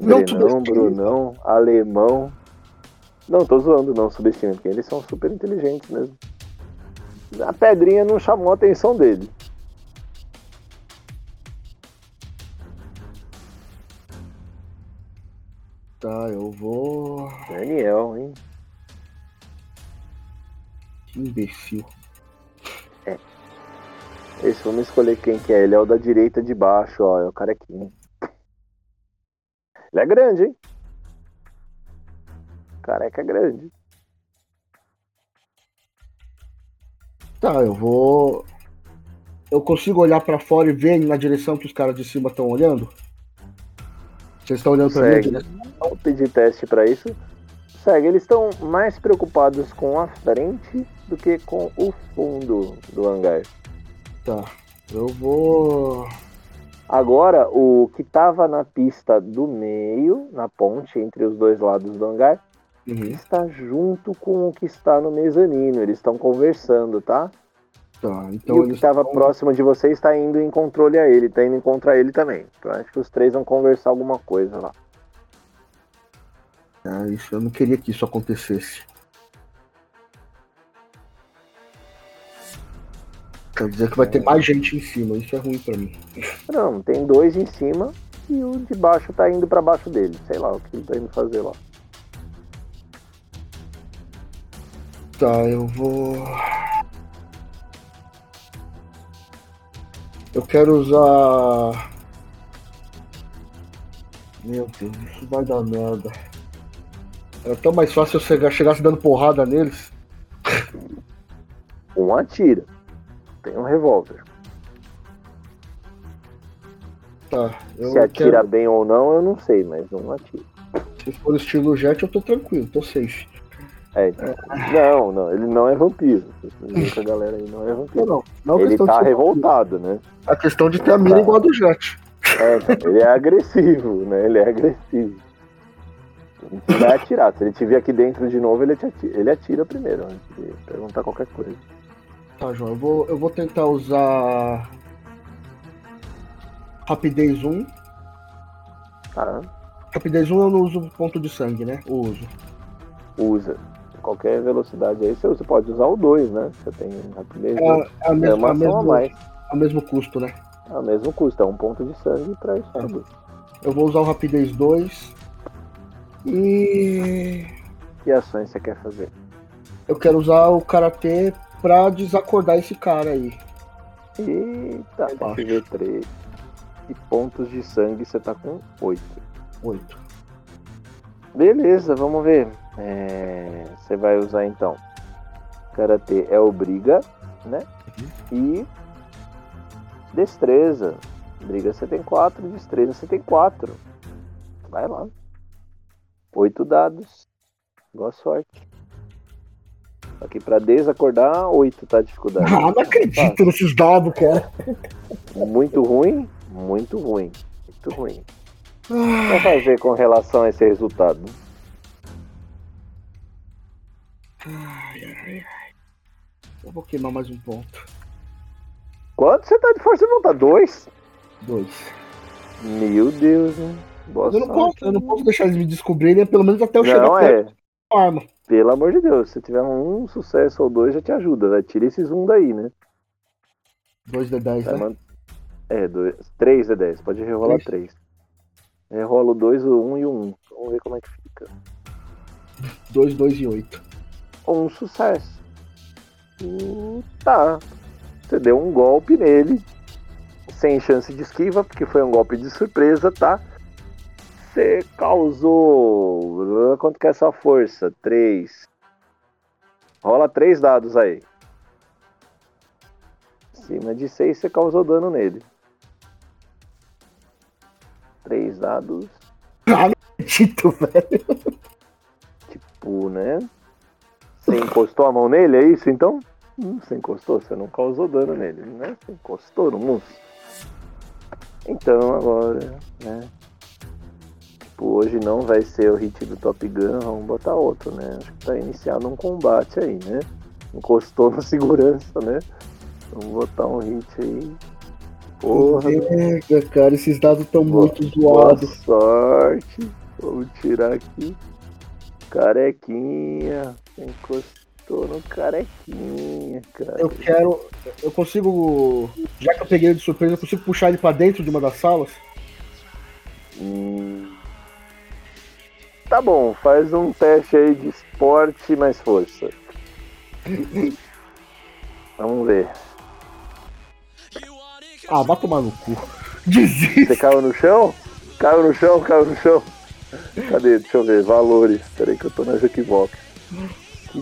Não Brenão. Brunão, Alemão. Não, tô zoando, não subestime, porque eles são super inteligentes mesmo. A pedrinha não chamou a atenção dele. Tá, eu vou. Daniel, hein? Que imbecil. Esse, vamos escolher quem que é. Ele é o da direita de baixo, ó. É o carequinho. Ele é grande, hein? Careca é grande. Tá, eu vou. Eu consigo olhar pra fora e ver na direção que os caras de cima estão olhando? Vocês estão olhando pra mim? Segue. Vou pedir teste pra isso. Segue, eles estão mais preocupados com a frente do que com o fundo do hangar. Tá. Eu vou. Agora, o que tava na pista do meio, na ponte entre os dois lados do hangar, Uhum. está junto com o que está no mezanino. Eles estão conversando, tá? Tá, e então o que estava tão- próximo de você está indo em controle a ele, tá indo contra ele também. Então acho que os três vão conversar alguma coisa lá. Ah, isso, eu não queria que isso acontecesse. Quer dizer que vai ter mais gente em cima, isso é ruim pra mim. Não, tem dois em cima e o de baixo tá indo pra baixo dele. Sei lá o que ele tá indo fazer lá. Tá, eu vou. Eu quero usar. Meu Deus, isso vai dar merda. Era tão mais fácil eu chegar, chegasse dando porrada neles. Um atira. Tem um revólver. Tá, Se atira quero. bem ou não, eu não sei, mas um atira. Se for estilo jet, eu tô tranquilo, tô safe. É, não, não, ele não é vampiro. Essa galera aí não é Não, vampiro. não. Não Ele questão de tá revoltado, né? A questão de ter a mira igual a do jet. É, ele é agressivo, né? Ele é agressivo. Ele vai atirar. Se ele estiver aqui dentro de novo, ele atira, ele atira primeiro, antes de perguntar qualquer coisa. Tá, João, eu vou, eu vou tentar usar. Rapidez 1. Tá? Rapidez 1 eu não uso ponto de sangue, né? Eu uso. Usa. Qualquer velocidade aí, você, você pode usar o 2, né? Você tem rapidez. É, dois. é, a É mesma, uma a mais. é o mesmo custo, né? É o mesmo custo, é um ponto de sangue pra isso tudo. Eu vou usar o rapidez 2. E. Que ações você quer fazer? Eu quero usar o karatê pra desacordar esse cara aí. Eita, ver 3. E pontos de sangue você tá com 8. 8. Beleza, vamos ver. É, Você vai usar então. Karatê é o briga, né? E destreza. Briga você tem 4, destreza você tem 4. Vai lá. 8 dados. Boa sorte. Aqui pra desacordar, 8 tá a dificuldade. Ah, não acredito nesses dados, cara. Muito ruim? Muito ruim. Muito ruim. O que Ah, vai fazer com relação a esse resultado? Ai, ai, ai. Eu vou queimar mais um ponto. Quanto você tá de força de vontade? 2? 2. Meu Deus, hein? Boa eu não, posso, eu não posso deixar eles me descobrirem, pelo menos até eu chegar perto é. da arma. Pelo amor de Deus, se tiver um sucesso ou dois, já te ajuda. Vai tira esses um daí, né? 2 de 10, Vai né? man- É, dois, 3 é 10. Pode rerolar Três. 3. É, rola o 2, o 1 um e o 1. Um. Vamos ver como é que fica. 2, 2 e 8. Um sucesso. Tá. Você deu um golpe nele. Sem chance de esquiva, porque foi um golpe de surpresa, tá? Você causou. Quanto que é essa força? 3. Rola 3 dados aí. Acima de 6 você causou dano nele. 3 dados. Não acredito, velho. Tipo, né? Você encostou a mão nele, é isso então? Hum, você encostou, você não causou dano nele, né? Você encostou no moço. Então agora, né? Tipo, hoje não vai ser o hit do Top Gun, vamos botar outro, né? Acho que tá iniciando um combate aí, né? Encostou na segurança, né? Vamos botar um hit aí. Porra. Merda, cara, esses dados tão muito zoados. sorte. Vamos tirar aqui. Carequinha. Encostou no carequinha, cara. Eu quero. Eu consigo. Já que eu peguei ele de surpresa, eu consigo puxar ele pra dentro de uma das salas? Hum. Tá bom, faz um teste aí de esporte mais força. Vamos ver. Ah, vai tomar no cu. Desiste. Você caiu no chão? Caiu no chão, caiu no chão. Cadê? Deixa eu ver. Valores. Peraí que eu tô na Jukibox.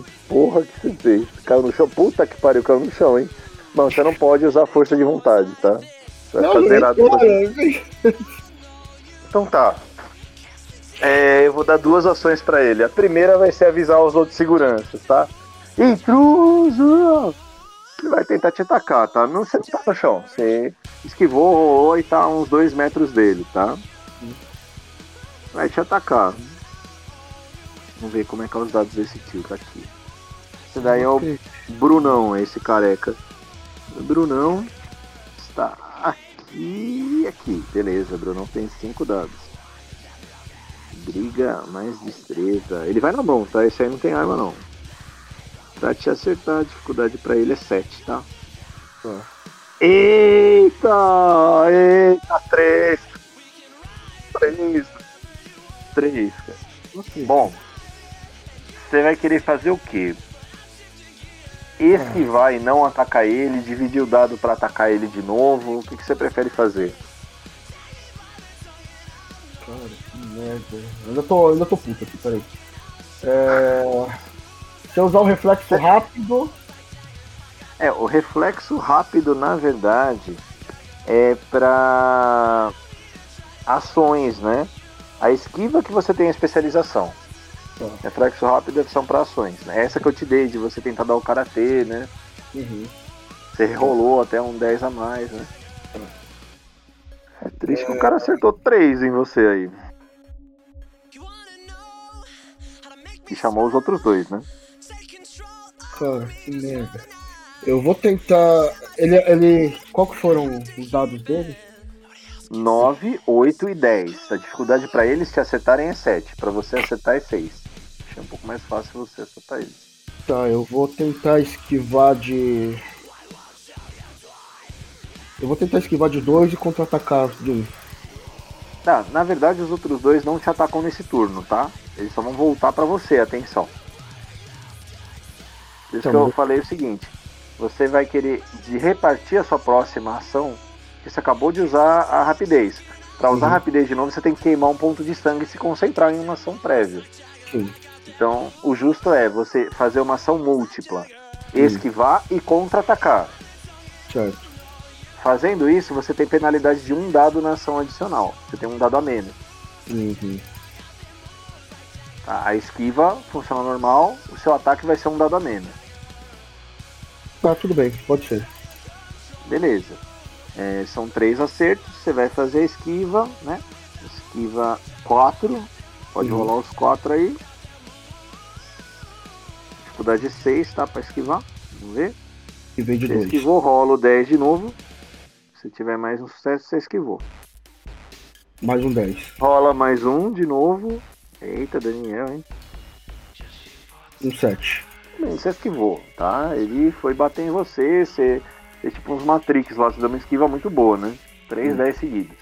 Que porra que você fez? Caiu no chão? Puta que pariu, caiu no chão, hein? Não, você não pode usar força de vontade, tá? Você vai zerado. cara, Então tá. É, eu vou dar duas ações pra ele. A primeira vai ser avisar os outros seguranças, tá? Intruso! Ele vai tentar te atacar, tá? Não você não tá no chão. Você esquivou, e tá a uns dois metros dele, tá? Vai te atacar. Vamos ver como é que é os dados desse tio, tá aqui. Esse daí é o Brunão, esse careca. O Brunão está aqui e aqui. Beleza, Brunão tem cinco dados. Briga mais destreza. Ele vai na mão, tá? Esse aí não tem arma não. Pra te acertar, a dificuldade pra ele é 7, tá? Tá. Eita! Eita! 3! 3! 3, cara. Bom, você vai querer fazer o quê? Esquivar e não atacar ele, dividir o dado pra atacar ele de novo. O que, que você prefere fazer? Cara, que merda. Eu ainda tô, ainda tô puto aqui, peraí. É... Se eu usar o reflexo rápido. É, o reflexo rápido, na verdade, é pra ações, né? A esquiva que você tem a especialização. Tá. Reflexo rápido é são pra ações. Né? Essa que eu te dei, de você tentar dar o karatê, né? Uhum. Você rolou até um 10 a mais, né? É triste que o cara acertou 3 em você aí. E chamou os outros dois, né? Cara, que merda. Eu vou tentar. Ele. ele... Qual que foram os dados dele? 9, 8 e 10. A dificuldade pra eles te acertarem é 7. Pra você acertar é 6. Achei um pouco mais fácil você acertar eles. Tá, eu vou tentar esquivar de. Eu vou tentar esquivar de dois e contra-atacar de um. Tá, na verdade os outros dois não te atacam nesse turno, tá? Eles só vão voltar pra você, atenção. Por isso Tá que eu bom. falei o seguinte. Você vai querer repartir a sua próxima ação, que você acabou de usar a rapidez. Pra usar Uhum. a rapidez de novo, você tem que queimar um ponto de sangue e se concentrar em uma ação prévia. Sim. Então, o justo é você fazer uma ação múltipla, esquivar e contra-atacar. Certo. Fazendo isso, você tem penalidade de um dado na ação adicional. Você tem um dado a menos. Uhum. tá? A esquiva funciona normal, o seu ataque vai ser um dado a menos. Tá, tudo bem, pode ser. Beleza. É, são três acertos, você vai fazer a esquiva, né? Esquiva 4. Pode Uhum. rolar os quatro aí. Dificuldade 6, tá? Pra esquivar. Vamos ver. E vem de Você dois. esquivou, rola o 10 de novo. Se tiver mais um sucesso, você esquivou. Mais um 10. Rola mais um de novo. Eita, Daniel, hein? Um 7. Bem, você esquivou, tá? Ele foi bater em você, você fez tipo uns Matrix lá, você deu uma esquiva muito boa, né? 3, Hum. 10 seguidos.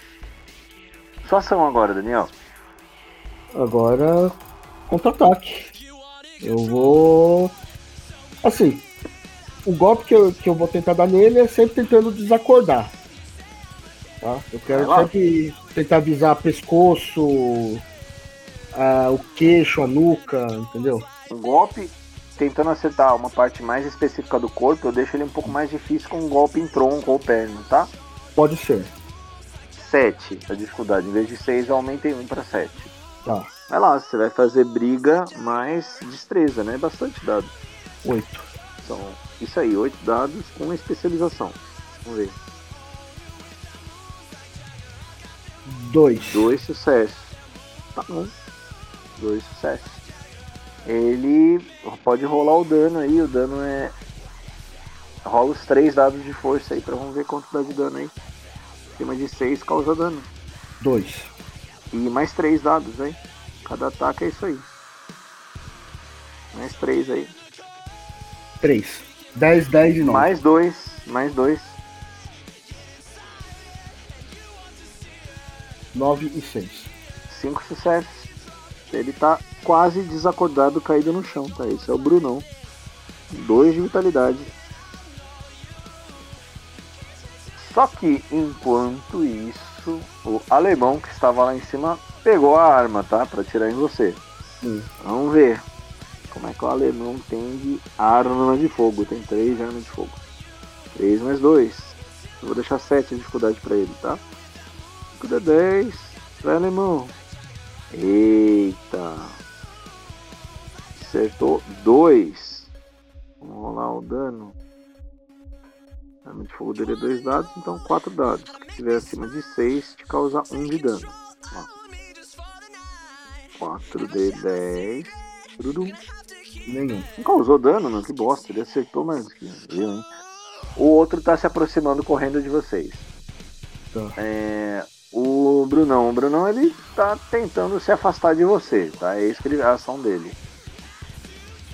Sua ação agora, Daniel. Agora, contra-ataque. Eu vou. Assim, o golpe que eu, que eu vou tentar dar nele é sempre tentando desacordar. Tá? Eu quero sempre tentar avisar pescoço, a, o queixo, a nuca, entendeu? Um golpe tentando acertar uma parte mais específica do corpo, eu deixo ele um pouco mais difícil com um golpe em tronco ou perna, tá? Pode ser. 7 a dificuldade. Em vez de 6, eu aumentei 1 para 7. Tá. Vai lá, você vai fazer briga mais destreza, né? Bastante dados. 8. São isso aí, 8 dados com especialização. Vamos ver. 2. 2 sucessos. Tá bom. 2 sucessos. Ele pode rolar o dano aí, o dano é. Rola os 3 dados de força aí pra vamos ver quanto dá de dano aí. Acima de 6 causa dano. 2. E mais 3 dados aí. Cada ataque é isso aí. Mais 3 aí. 3. 10, 10 de novo. Mais 2. Mais 2. 9 e 6. 5 sucessos. Ele tá quase desacordado, caído no chão, tá? Esse é o Brunão. 2 de vitalidade. Só que enquanto isso, o alemão que estava lá em cima pegou a arma, tá? Pra tirar em você. Hum. Vamos ver como é que o alemão tem de arma de fogo. Tem 3 de arma de fogo. 3 mais 2. Eu vou deixar 7 de dificuldade pra ele, tá? 5 10. Vai, alemão. Eita. Acertou 2. Vamos rolar o dano. A arma de fogo dele é 2 dados, então 4 dados. Se tiver acima de 6, te causa 1 um de dano. 4 de 10. Tudo. Nenhum. Não causou dano, não. Que bosta. Ele acertou, mas que eu, hein? O outro tá se aproximando correndo de vocês. Tá. É, o Brunão. O Brunão ele tá tentando se afastar de você, tá? É isso que ele, a ação dele.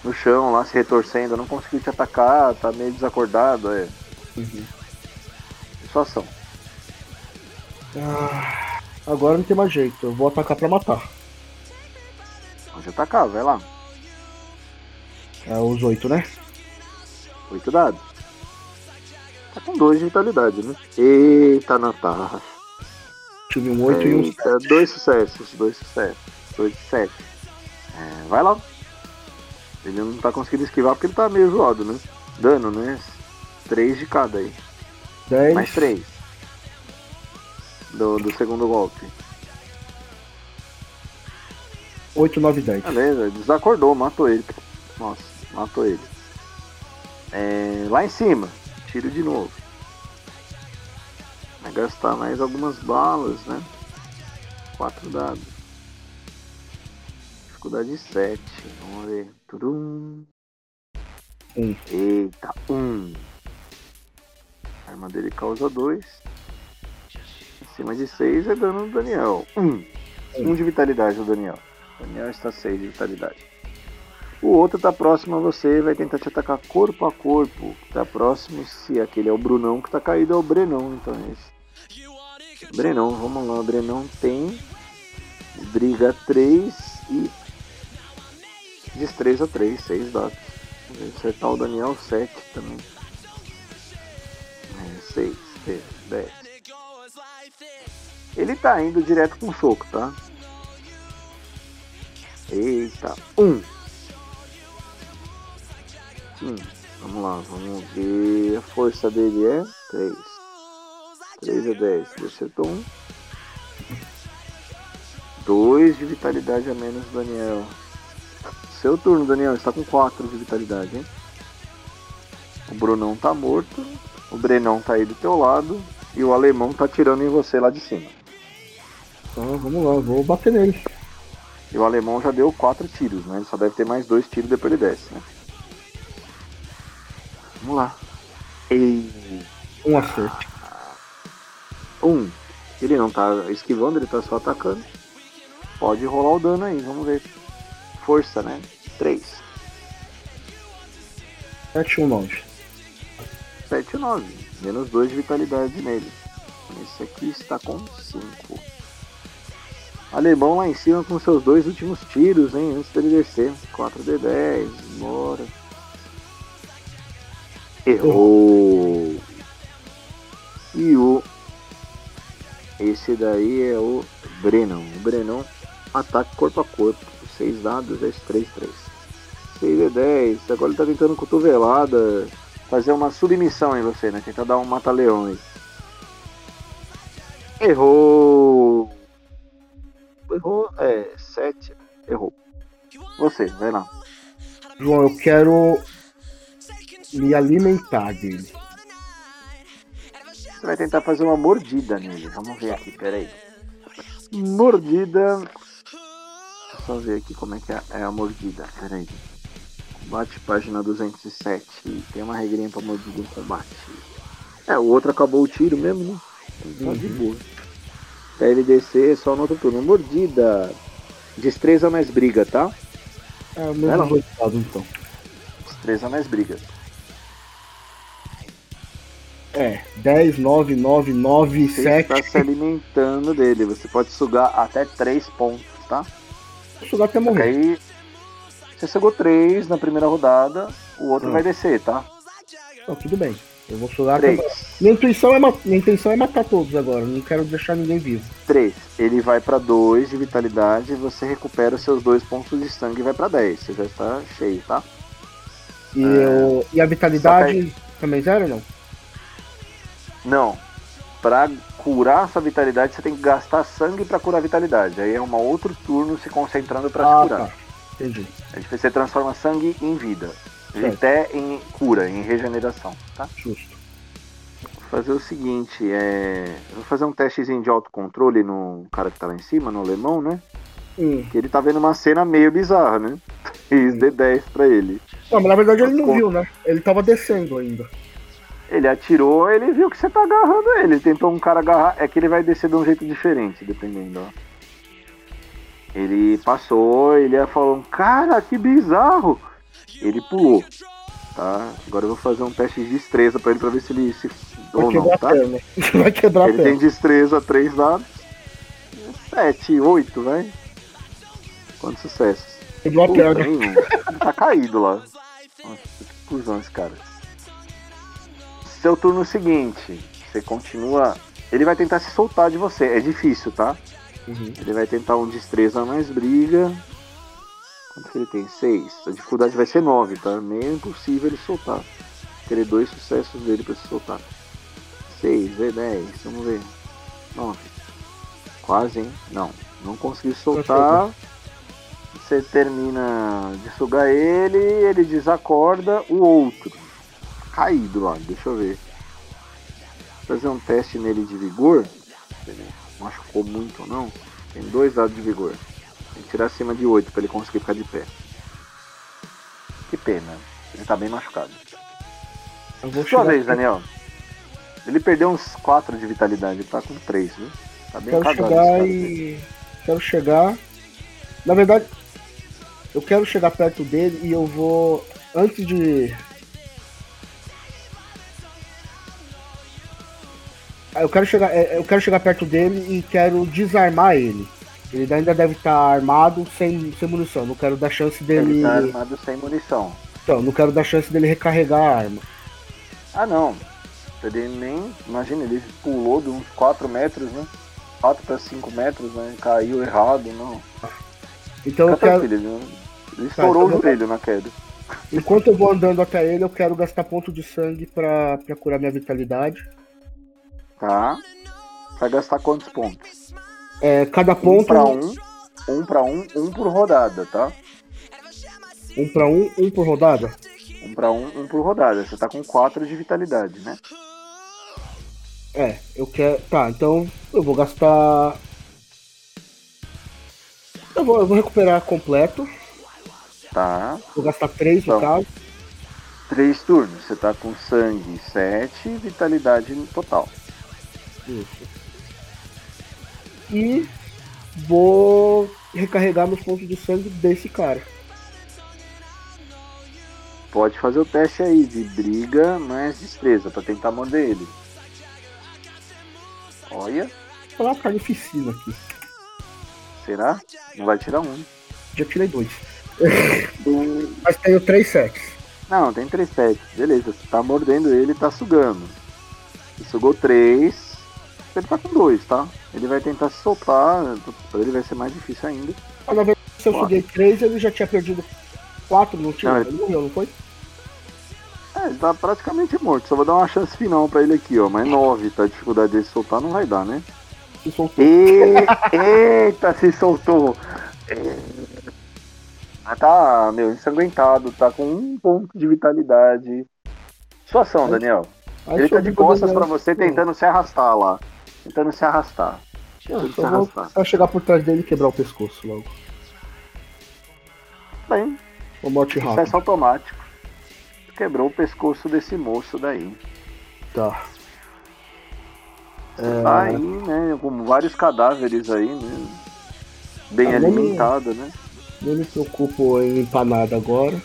No chão, lá se retorcendo, não conseguiu te atacar, tá meio desacordado, é. Uhum. Sua ação. Ah, agora não tem mais jeito. Eu vou atacar pra matar. Pode atacar, vai lá. É os 8, né? 8 dados. Tá com 2 de vitalidade, né? Eita, Natasha. Tive um 8 e um dois sucessos, dois sucessos. Dois de 7. É, vai lá. Ele não tá conseguindo esquivar porque ele tá meio zoado, né? Dano, né? 3 de cada aí. 10. Mais 3. Do, do segundo golpe. 8, 9, 10. Beleza, desacordou, matou ele. Nossa, matou ele. É, lá em cima, tiro de novo. Vai gastar mais algumas balas, né? 4 dados. Dificuldade 7. Vamos ver. Turum. Um. Eita, 1. Um. A arma dele causa 2. Acima de 6 é dano do Daniel. 1. Um. 1 um de vitalidade do Daniel. O Daniel está 6 de vitalidade. O outro tá próximo a você vai tentar te atacar corpo a corpo. Tá próximo, se aquele é o Brunão que tá caído, é o Brenão, então é esse. Brenão, vamos lá, o Brenão tem briga 3 e destreza 3, 6 dados. Vamos acertar o Daniel 7 também. É, 6, 10. Ele tá indo direto com soco, tá? Eita, 1. Um. Sim, vamos lá, vamos ver. A força dele é 3. 3 a 10. Ele acertou 1. 2 de vitalidade a menos, Daniel. Seu turno, Daniel. Está com 4 de vitalidade, hein? O Brunão tá morto. O Brenão tá aí do teu lado. E o alemão tá tirando em você lá de cima. Então vamos lá, vou bater nele. E o alemão já deu 4 tiros, né? Ele só deve ter mais 2 tiros depois ele desce, né? Vamos lá. E... Um acerto. Um. Ele não tá esquivando, ele tá só atacando. Pode rolar o dano aí, vamos ver. Força, né? 3. 7 1, 9. 7 e 9. Menos 2 de vitalidade nele. Esse aqui está com 5. Alemão lá em cima com seus dois últimos tiros, hein? Antes dele descer. 4D10, bora. Errou. E o. Esse daí é o Brennan. O Brennan ataque corpo a corpo. 6 dados, 10, 3, 3. 6 é 10. Agora ele tá tentando cotovelada. Fazer uma submissão em você, né? Tentar dar um mata-leão aí. Errou. Errou. É, 7. Errou. Você, vai lá. João, eu quero me alimentar dele. Você vai tentar fazer uma mordida nele. Vamos ver aqui, peraí. Mordida. Só ver aqui como é que é, é a mordida. Peraí. Combate página 207. Tem uma regrinha pra mordida em combate. É, o outro acabou o tiro mesmo, né? Tá de boa. Pra ele descer só no outro turno. Mordida. Destreza mais briga, tá? É o mesmo resultado, então. Destreza mais briga. É, 10, 9, 9, 9, Você 7. está se alimentando dele. Você pode sugar até 3 pontos, tá? Vou sugar até morrer. aí você sugou 3 na primeira rodada, o outro Hum. vai descer, tá? Não, tudo bem. Eu vou sugar até 3. morrer. Minha intuição, é ma- Minha intenção é matar todos agora. Não quero deixar ninguém vivo. 3. Ele vai pra 2 de vitalidade e você recupera os seus 2 pontos de sangue e vai pra 10. Você já está cheio, tá? E, É. eu... e a vitalidade também zero ou não? Não. Pra curar sua vitalidade, você tem que gastar sangue pra curar a vitalidade. Aí é um outro turno se concentrando pra ah, se curar. tá. Entendi. Você transforma sangue em vida. Até em cura, em regeneração, tá? Justo. Vou fazer o seguinte, é... vou fazer um testezinho de autocontrole no cara que tá lá em cima, no alemão, né? Hum. Que ele tá vendo uma cena meio bizarra, né? Fiz D10 pra ele. Não, mas na verdade ele não viu, né? Ele tava descendo ainda. Ele atirou, ele viu que você tá agarrando ele. Ele tentou um cara agarrar. É que ele vai descer de um jeito diferente, dependendo, ó. Ele passou, ele falou, cara, que bizarro! Ele pulou, tá? Agora eu vou fazer um teste de destreza pra ele pra ver se ele se. Vai ou não, tá? a. Vai quebrar a Ele tem perna. destreza 3 dados. 7, 8, vai. Quantos sucessos? Quebrou a perna. tá caído lá. Nossa, que cuzão esse cara. Seu turno seguinte, você continua. Ele vai tentar se soltar de você. É difícil, tá? Uhum. Ele vai tentar um destreza mais briga. Quanto que ele tem? 6. A dificuldade vai ser 9, tá? Meio impossível ele soltar. Querer dois sucessos dele pra se soltar. 6, é 10, vamos ver. 9. Quase, hein? Não. Não conseguiu soltar. Você termina de sugar ele, ele desacorda o outro. Caído lá, deixa eu ver. Fazer um teste nele de vigor. Machucou muito ou não. Tem dois dados de vigor. Tem que tirar acima de 8 para ele conseguir ficar de pé. Que pena. Ele tá bem machucado. Eu vou Sua vez, Daniel. Ele perdeu uns 4 de vitalidade, ele tá com 3, viu? Tá bem quero cagado chegar e. Quero chegar. Na verdade, eu quero chegar perto dele e eu vou. Antes de. Eu quero chegar, é, eu quero chegar perto dele e quero desarmar ele. Ele ainda deve estar armado sem, sem munição. Não quero dar chance dele. Ele tá armado sem munição. Então, não quero dar chance dele recarregar a arma. Ah não. Ele nem. Imagina, ele pulou de uns 4 metros, né? 4 para 5 metros, né? Caiu errado, não. Então eu Fica quero. tranquilo, ele, ele estourou então o joelho na queda. Enquanto eu vou andando até ele, eu quero gastar ponto de sangue pra curar minha vitalidade. Tá? Vai gastar quantos pontos? É, cada Um ponto. pra um, um pra um, um por rodada, tá? Um pra um, um por rodada? Um pra um, um por rodada. Você tá com 4 de vitalidade, né? É, eu quero. Tá, então eu vou gastar. Eu vou, eu vou recuperar completo. Tá. Vou gastar três no Então. caso. Três turnos. Você tá com sangue 7 e vitalidade no total. Isso. E vou recarregar meus pontos de sangue desse cara. Pode fazer o teste aí de briga mais destreza pra tentar morder ele. Olha, Vou uma carnificina aqui. tirar? Não vai tirar um. Já tirei dois. Mas tenho três sets. Não, tem três sets. Beleza, você tá mordendo ele e tá sugando. Você sugou três. Ele tá com dois, tá? Ele vai tentar se soltar. Pra ele vai ser mais difícil ainda. Mas na verdade, se eu suguei três, ele já tinha perdido quatro, não tinha? Não, ele morreu, não foi? É, ele tá praticamente morto. Só vou dar uma chance final pra ele aqui, ó. Mas nove, tá? A dificuldade dele soltar não vai dar, né? Se soltou. E... Eita, se soltou. É... Ah, Tá, meu, ensanguentado, tá com um ponto de vitalidade. Sua ação, Daniel. Ele tá de costas pra você, tentando se arrastar lá. Tentando se arrastar. Ah, Tentando se só vou arrastar. só chegar por trás dele e quebrar o pescoço logo. Bem, Uma morte sucesso rápida. automático. Quebrou o pescoço desse moço daí. Tá. Tá aí, né? Com vários cadáveres aí, né? Bem Tá, alimentado, né? Não me preocupo em limpar nada agora.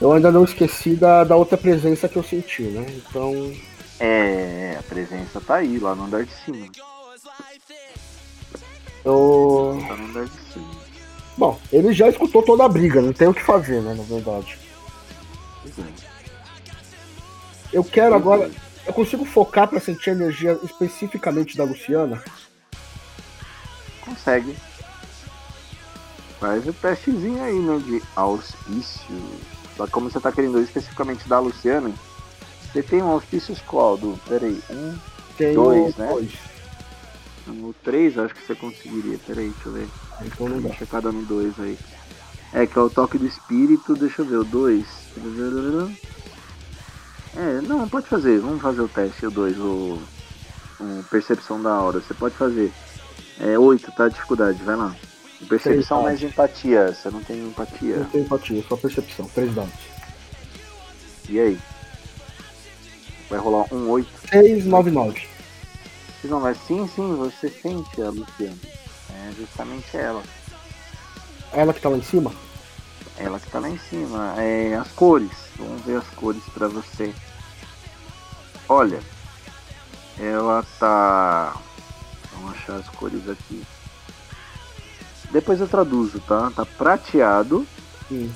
Eu ainda não esqueci da, da outra presença que eu senti, né? Então. É, a presença tá aí, lá no andar de cima. Eu. Tá no andar de cima. Bom, ele já escutou toda a briga, não tem o que fazer, né? Na verdade. É. Eu quero agora. Eu consigo focar pra sentir a energia especificamente da Luciana? Consegue. Faz o testezinho aí, né? De auspício. Só que como você tá querendo especificamente da Luciana, você tem um auspício qual, Du? Pera aí. Um, Tem Dois, né? dois. no três, acho que você conseguiria. Pera aí, deixa eu ver. Então não dá. Deixa cada no dois aí. É, que é o toque do espírito, deixa eu ver, o dois. É, não, pode fazer, vamos fazer o teste, o dois, o, o percepção da hora. Você pode fazer. É oito, tá? A dificuldade, vai lá. Percepção mais empatia, você não tem empatia. Não tem empatia, só percepção. Três dados. E aí? Vai rolar um oito. 6, 9, 9. Não, mas sim, sim, você sente a Luciana. É justamente ela. Ela que tá lá em cima? Ela que tá lá em cima. É, as cores. Vamos ver as cores pra você. Olha. Ela tá. Vamos achar as cores aqui. Depois eu traduzo, tá? Tá prateado Hum.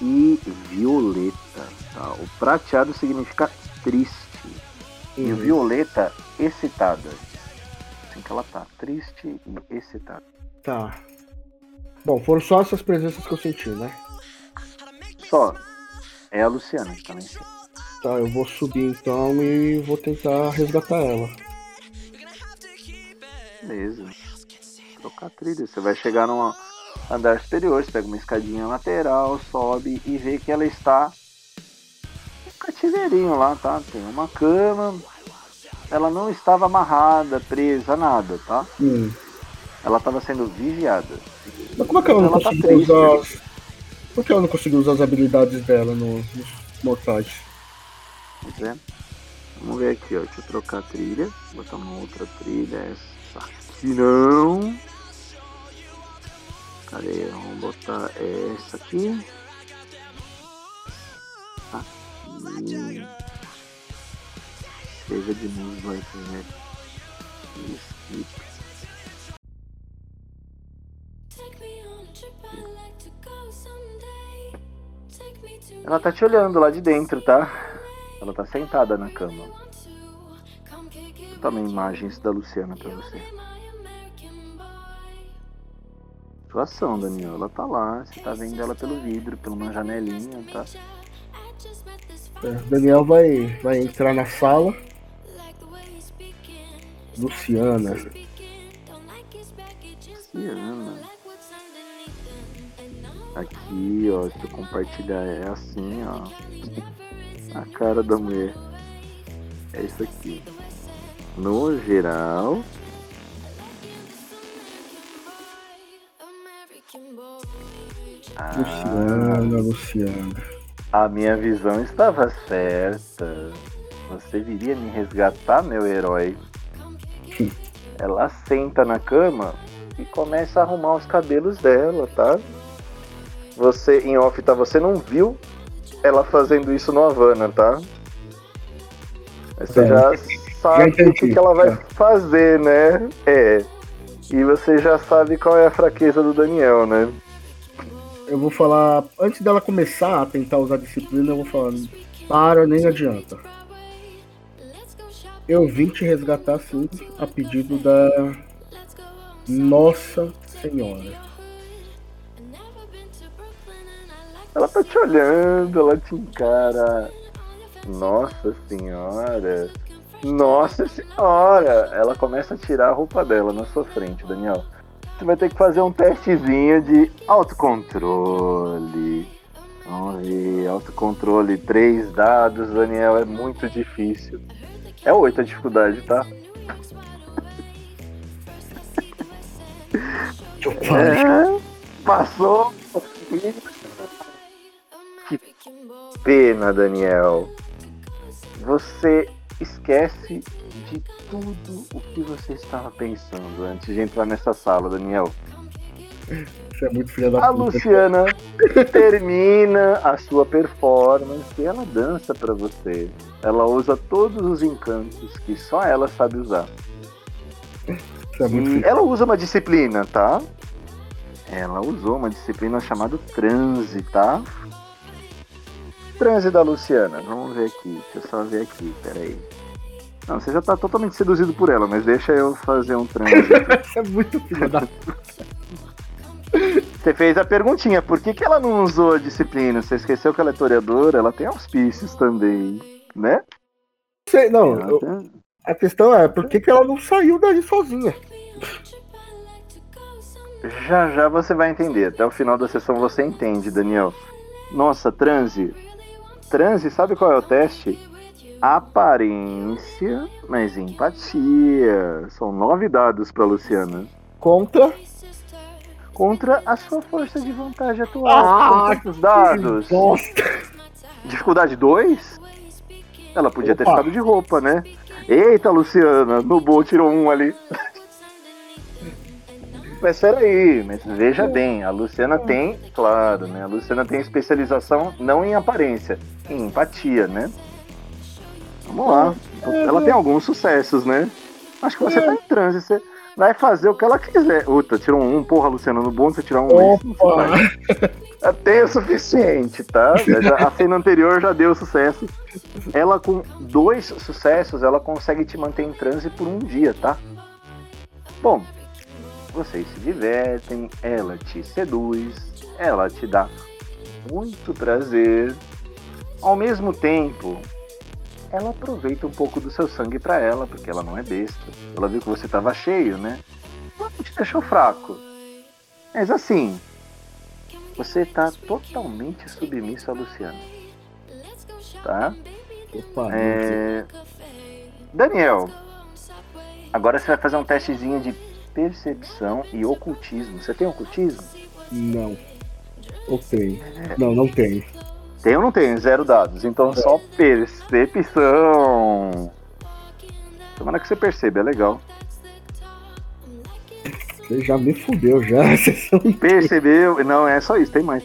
e violeta. Tá? O prateado significa triste. E o violeta, excitada. Assim que ela tá. Triste e excitada. Tá. Bom, foram só essas presenças que eu senti, né? Só. É a Luciana que tá em cima. Tá, eu vou subir então e vou tentar resgatar ela. Beleza. Trocar trilha. Você vai chegar num andar superior, você pega uma escadinha lateral, sobe e vê que ela está no cativeirinho lá, tá? Tem uma cama. Ela não estava amarrada, presa, nada, tá? Hum. Ela estava sendo vigiada. Mas como é que ela não Ela tá conseguiu triste. usar. Por que ela não conseguiu usar as habilidades dela no- nos mortais? Pois é. Vamos ver aqui, ó. Deixa eu trocar a trilha. Botar uma outra trilha. Essa aqui não. Cadê? Vamos botar essa aqui. Aqui. Seja de música, vai ser. Skip. Ela tá te olhando lá de dentro, tá? Ela tá sentada na cama. Vou botar uma imagens da Luciana pra você. Situação, Daniel. Ela tá lá. Você tá vendo ela pelo vidro, pela uma janelinha, tá? É, Daniel vai, vai entrar na sala. Luciana. Luciana. Aqui, ó. Se eu compartilhar é assim, ó. A cara da mulher. É isso aqui. No geral. Ah, Luciana, Luciana. A minha visão estava certa. Você viria me resgatar, meu herói. Ela senta na cama e começa a arrumar os cabelos dela, tá? Você, em off, tá? Você não viu ela fazendo isso no Havana, tá? Mas Você Tá. já sabe o que, que ela vai tá. fazer, né? É. E você já sabe qual é a fraqueza do Daniel, né? Eu vou falar. Antes dela começar a tentar usar disciplina, eu vou falar. Para, nem adianta. Eu vim te resgatar sim, a pedido da Nossa Senhora. Ela tá te olhando, ela te encara. Nossa senhora. Nossa senhora! Ela começa a tirar a roupa dela na sua frente, Daniel. Você vai ter que fazer um testezinho de autocontrole. Vamos ver, autocontrole, três dados, Daniel, é muito difícil. É oito a dificuldade, tá? É, passou. Que pena, Daniel. Você esquece de tudo o que você estava pensando antes de entrar nessa sala, Daniel. Você é muito filha da A puta. Luciana termina a sua performance e ela dança pra você. Ela usa todos os encantos que só ela sabe usar. Você é muito E filha. ela usa uma disciplina, tá? Ela usou uma disciplina chamada transe, tá? Transe da Luciana. Vamos ver aqui. Deixa eu só ver aqui, peraí. Não, você já tá totalmente seduzido por ela, mas deixa eu fazer um transe. Você é muito filha da. Você fez a perguntinha, por que, que ela não usou a disciplina? Você esqueceu que ela é toreadora? Ela tem auspícios também, né? Sei, Não, eu- tem- a questão é por que, que ela não saiu dali sozinha? Já já você vai entender. Até o final da sessão você entende, Daniel. Nossa, transe. Transe, sabe qual é o teste? Aparência, mas empatia. São nove dados pra Luciana. Contra. Contra a sua força de vontade atual. Ah, quantos dados? Bosta. Dificuldade 2? Ela podia ter Opa. ficado de roupa, né? Eita, Luciana, no bol tirou um ali. Mas peraí, mas veja bem, a Luciana tem, claro, né? A Luciana tem especialização não em aparência, em empatia, né? Vamos lá. Ela tem alguns sucessos, né? Acho que você tá em transe, você vai fazer o que ela quiser. Uta, tirou um, porra, Luciana, no bom você tirar um. Opa. vai. Já tem o suficiente, tá? Já- a cena anterior já deu sucesso. Ela com dois sucessos, ela consegue te manter em transe por um dia, tá? Bom, vocês se divertem, ela te seduz, ela te dá muito prazer. Ao mesmo tempo, ela aproveita um pouco do seu sangue pra ela, porque ela não é besta. Ela viu que você tava cheio, né? Ela te deixou fraco. Mas assim, você tá totalmente submisso a Luciana. Tá? Opa, É... Daniel, agora você vai fazer um testezinho de percepção e ocultismo. Você tem ocultismo? Não. Ou tem? Não, não tem. Tem ou não tem? Zero dados. Então só percepção. Tomara que você perceba, é legal. Você já me fudeu já. Percebeu? Não, é só isso, tem mais.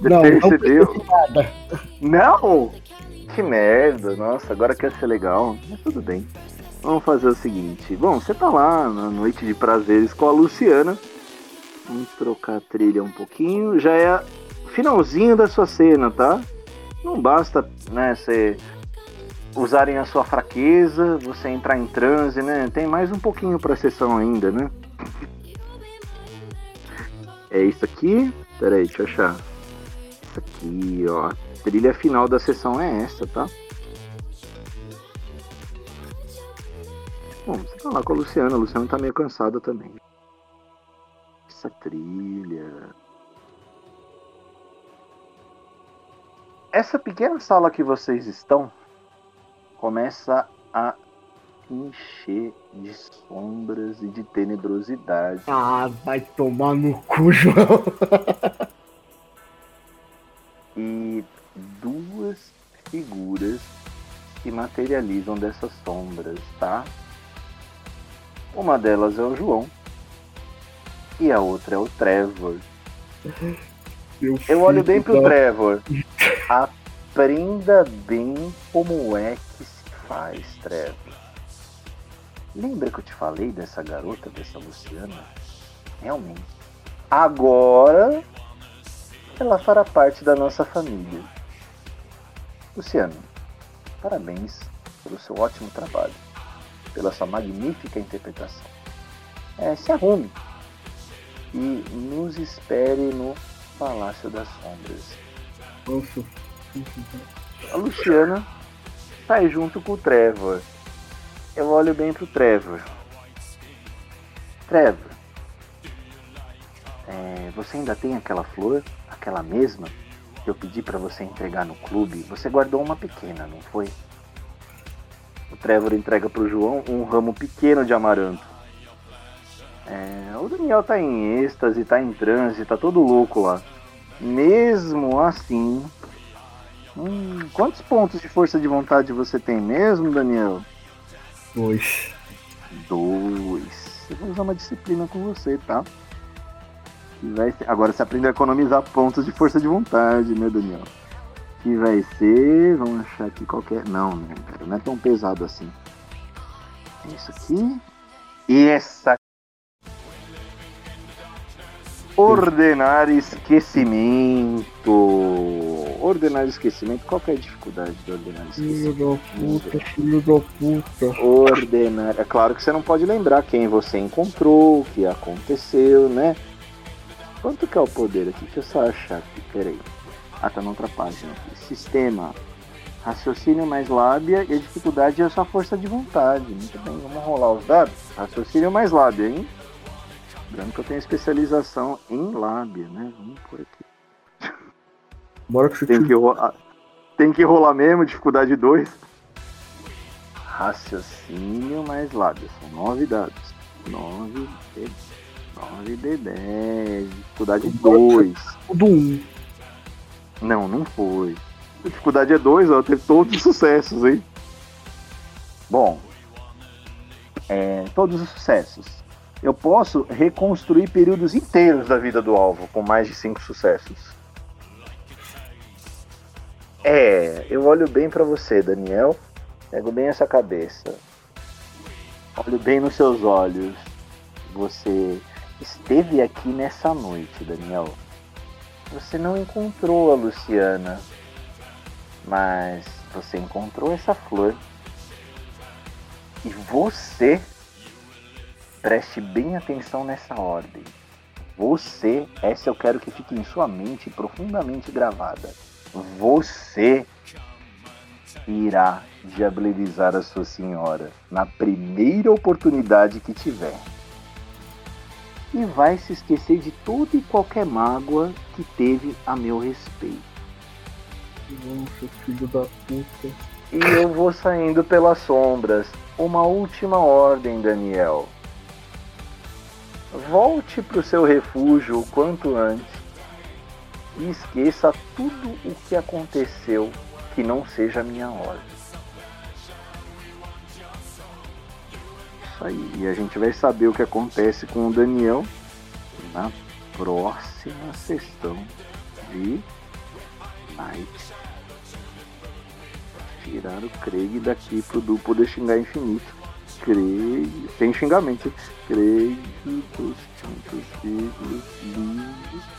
Não, não percebeu? nada. Não! Que merda, nossa, agora quer ser legal. Mas tudo bem. Vamos fazer o seguinte. Bom, você tá lá na noite de prazeres com a Luciana. Vamos trocar a trilha um pouquinho. Já é finalzinho da sua cena, tá? Não basta, né, você usarem a sua fraqueza, você entrar em transe, né? Tem mais um pouquinho pra sessão ainda, né? É isso aqui. Pera aí, deixa eu achar. Isso aqui, ó. A trilha final da sessão é essa, tá? Bom, você tá lá com a Luciana. A Luciana tá meio cansada também. Essa trilha. Essa pequena sala que vocês estão começa a encher de sombras e de tenebrosidade. Ah, vai tomar no cu, João. e duas figuras se materializam dessas sombras, tá? Uma delas é o João e a outra é o Trevor. Meu Eu olho bem pro da- Trevor. Aprenda bem como é que se faz, Trevor. Lembra que eu te falei dessa garota, dessa Luciana? Realmente. Agora ela fará parte da nossa família. Luciano, parabéns pelo seu ótimo trabalho, pela sua magnífica interpretação. É, se arrume e nos espere no Palácio das Sombras. A Luciana sai junto com o Trevor. Eu olho bem pro Trevor. Trevor, é, você ainda tem aquela flor, aquela mesma que eu pedi para você entregar no clube? Você guardou uma pequena, não foi? O Trevor entrega pro João um ramo pequeno de amaranto. É, o Daniel tá em êxtase, tá em transe, tá todo louco lá. Mesmo assim. Hum, quantos pontos de força de vontade você tem mesmo, Daniel? Dois. Dois. Eu vou usar uma disciplina com você, tá? Que vai ser... Agora você aprende a economizar pontos de força de vontade, né, Daniel? Que vai ser. Vamos achar aqui qualquer. Não, não, cara, não é tão pesado assim. É isso aqui. E essa Ordenar esquecimento. Ordenar esquecimento. Qual que é a dificuldade de ordenar Filho esquecimento? da puta, filho da puta. Ordenar. É claro que você não pode lembrar quem você encontrou, o que aconteceu, né? Quanto que é o poder aqui? Deixa eu só achar aqui, peraí. Ah, tá na outra página aqui. Sistema. Raciocínio mais lábia e a dificuldade é a sua força de vontade. Muito bem, vamos rolar os dados. Raciocínio mais lábia, hein? Lembrando que eu tenho especialização em lábia, né? Vamos por aqui. Bora que Tem que, rolar, tem que rolar mesmo, dificuldade 2. Raciocínio mais lábia. São 9 dados. 9 de, 9 de 10. Dificuldade 2. Tudo um. Não, não foi. A dificuldade é 2, ó. Teve todos os sucessos, hein? Bom. É, todos os sucessos. Eu posso reconstruir períodos inteiros da vida do alvo com mais de 5 sucessos. É, eu olho bem pra você, Daniel. Pego bem essa cabeça. Olho bem nos seus olhos. Você esteve aqui nessa noite, Daniel. Você não encontrou a Luciana, mas você encontrou essa flor. E você preste bem atenção nessa ordem. Você, essa eu quero que fique em sua mente profundamente gravada. Você irá diabilizar a sua senhora na primeira oportunidade que tiver. E vai se esquecer de toda e qualquer mágoa que teve a meu respeito. Nossa, filho da puta. E eu vou saindo pelas sombras. Uma última ordem, Daniel. Volte para o seu refúgio o quanto antes e esqueça tudo o que aconteceu que não seja minha ordem. Isso aí. E a gente vai saber o que acontece com o Daniel na próxima sessão de Night. Tirar o Craig daqui pro Du poder xingar infinito. Craig. Sem xingamento. Craig dos Santos Filhos Livres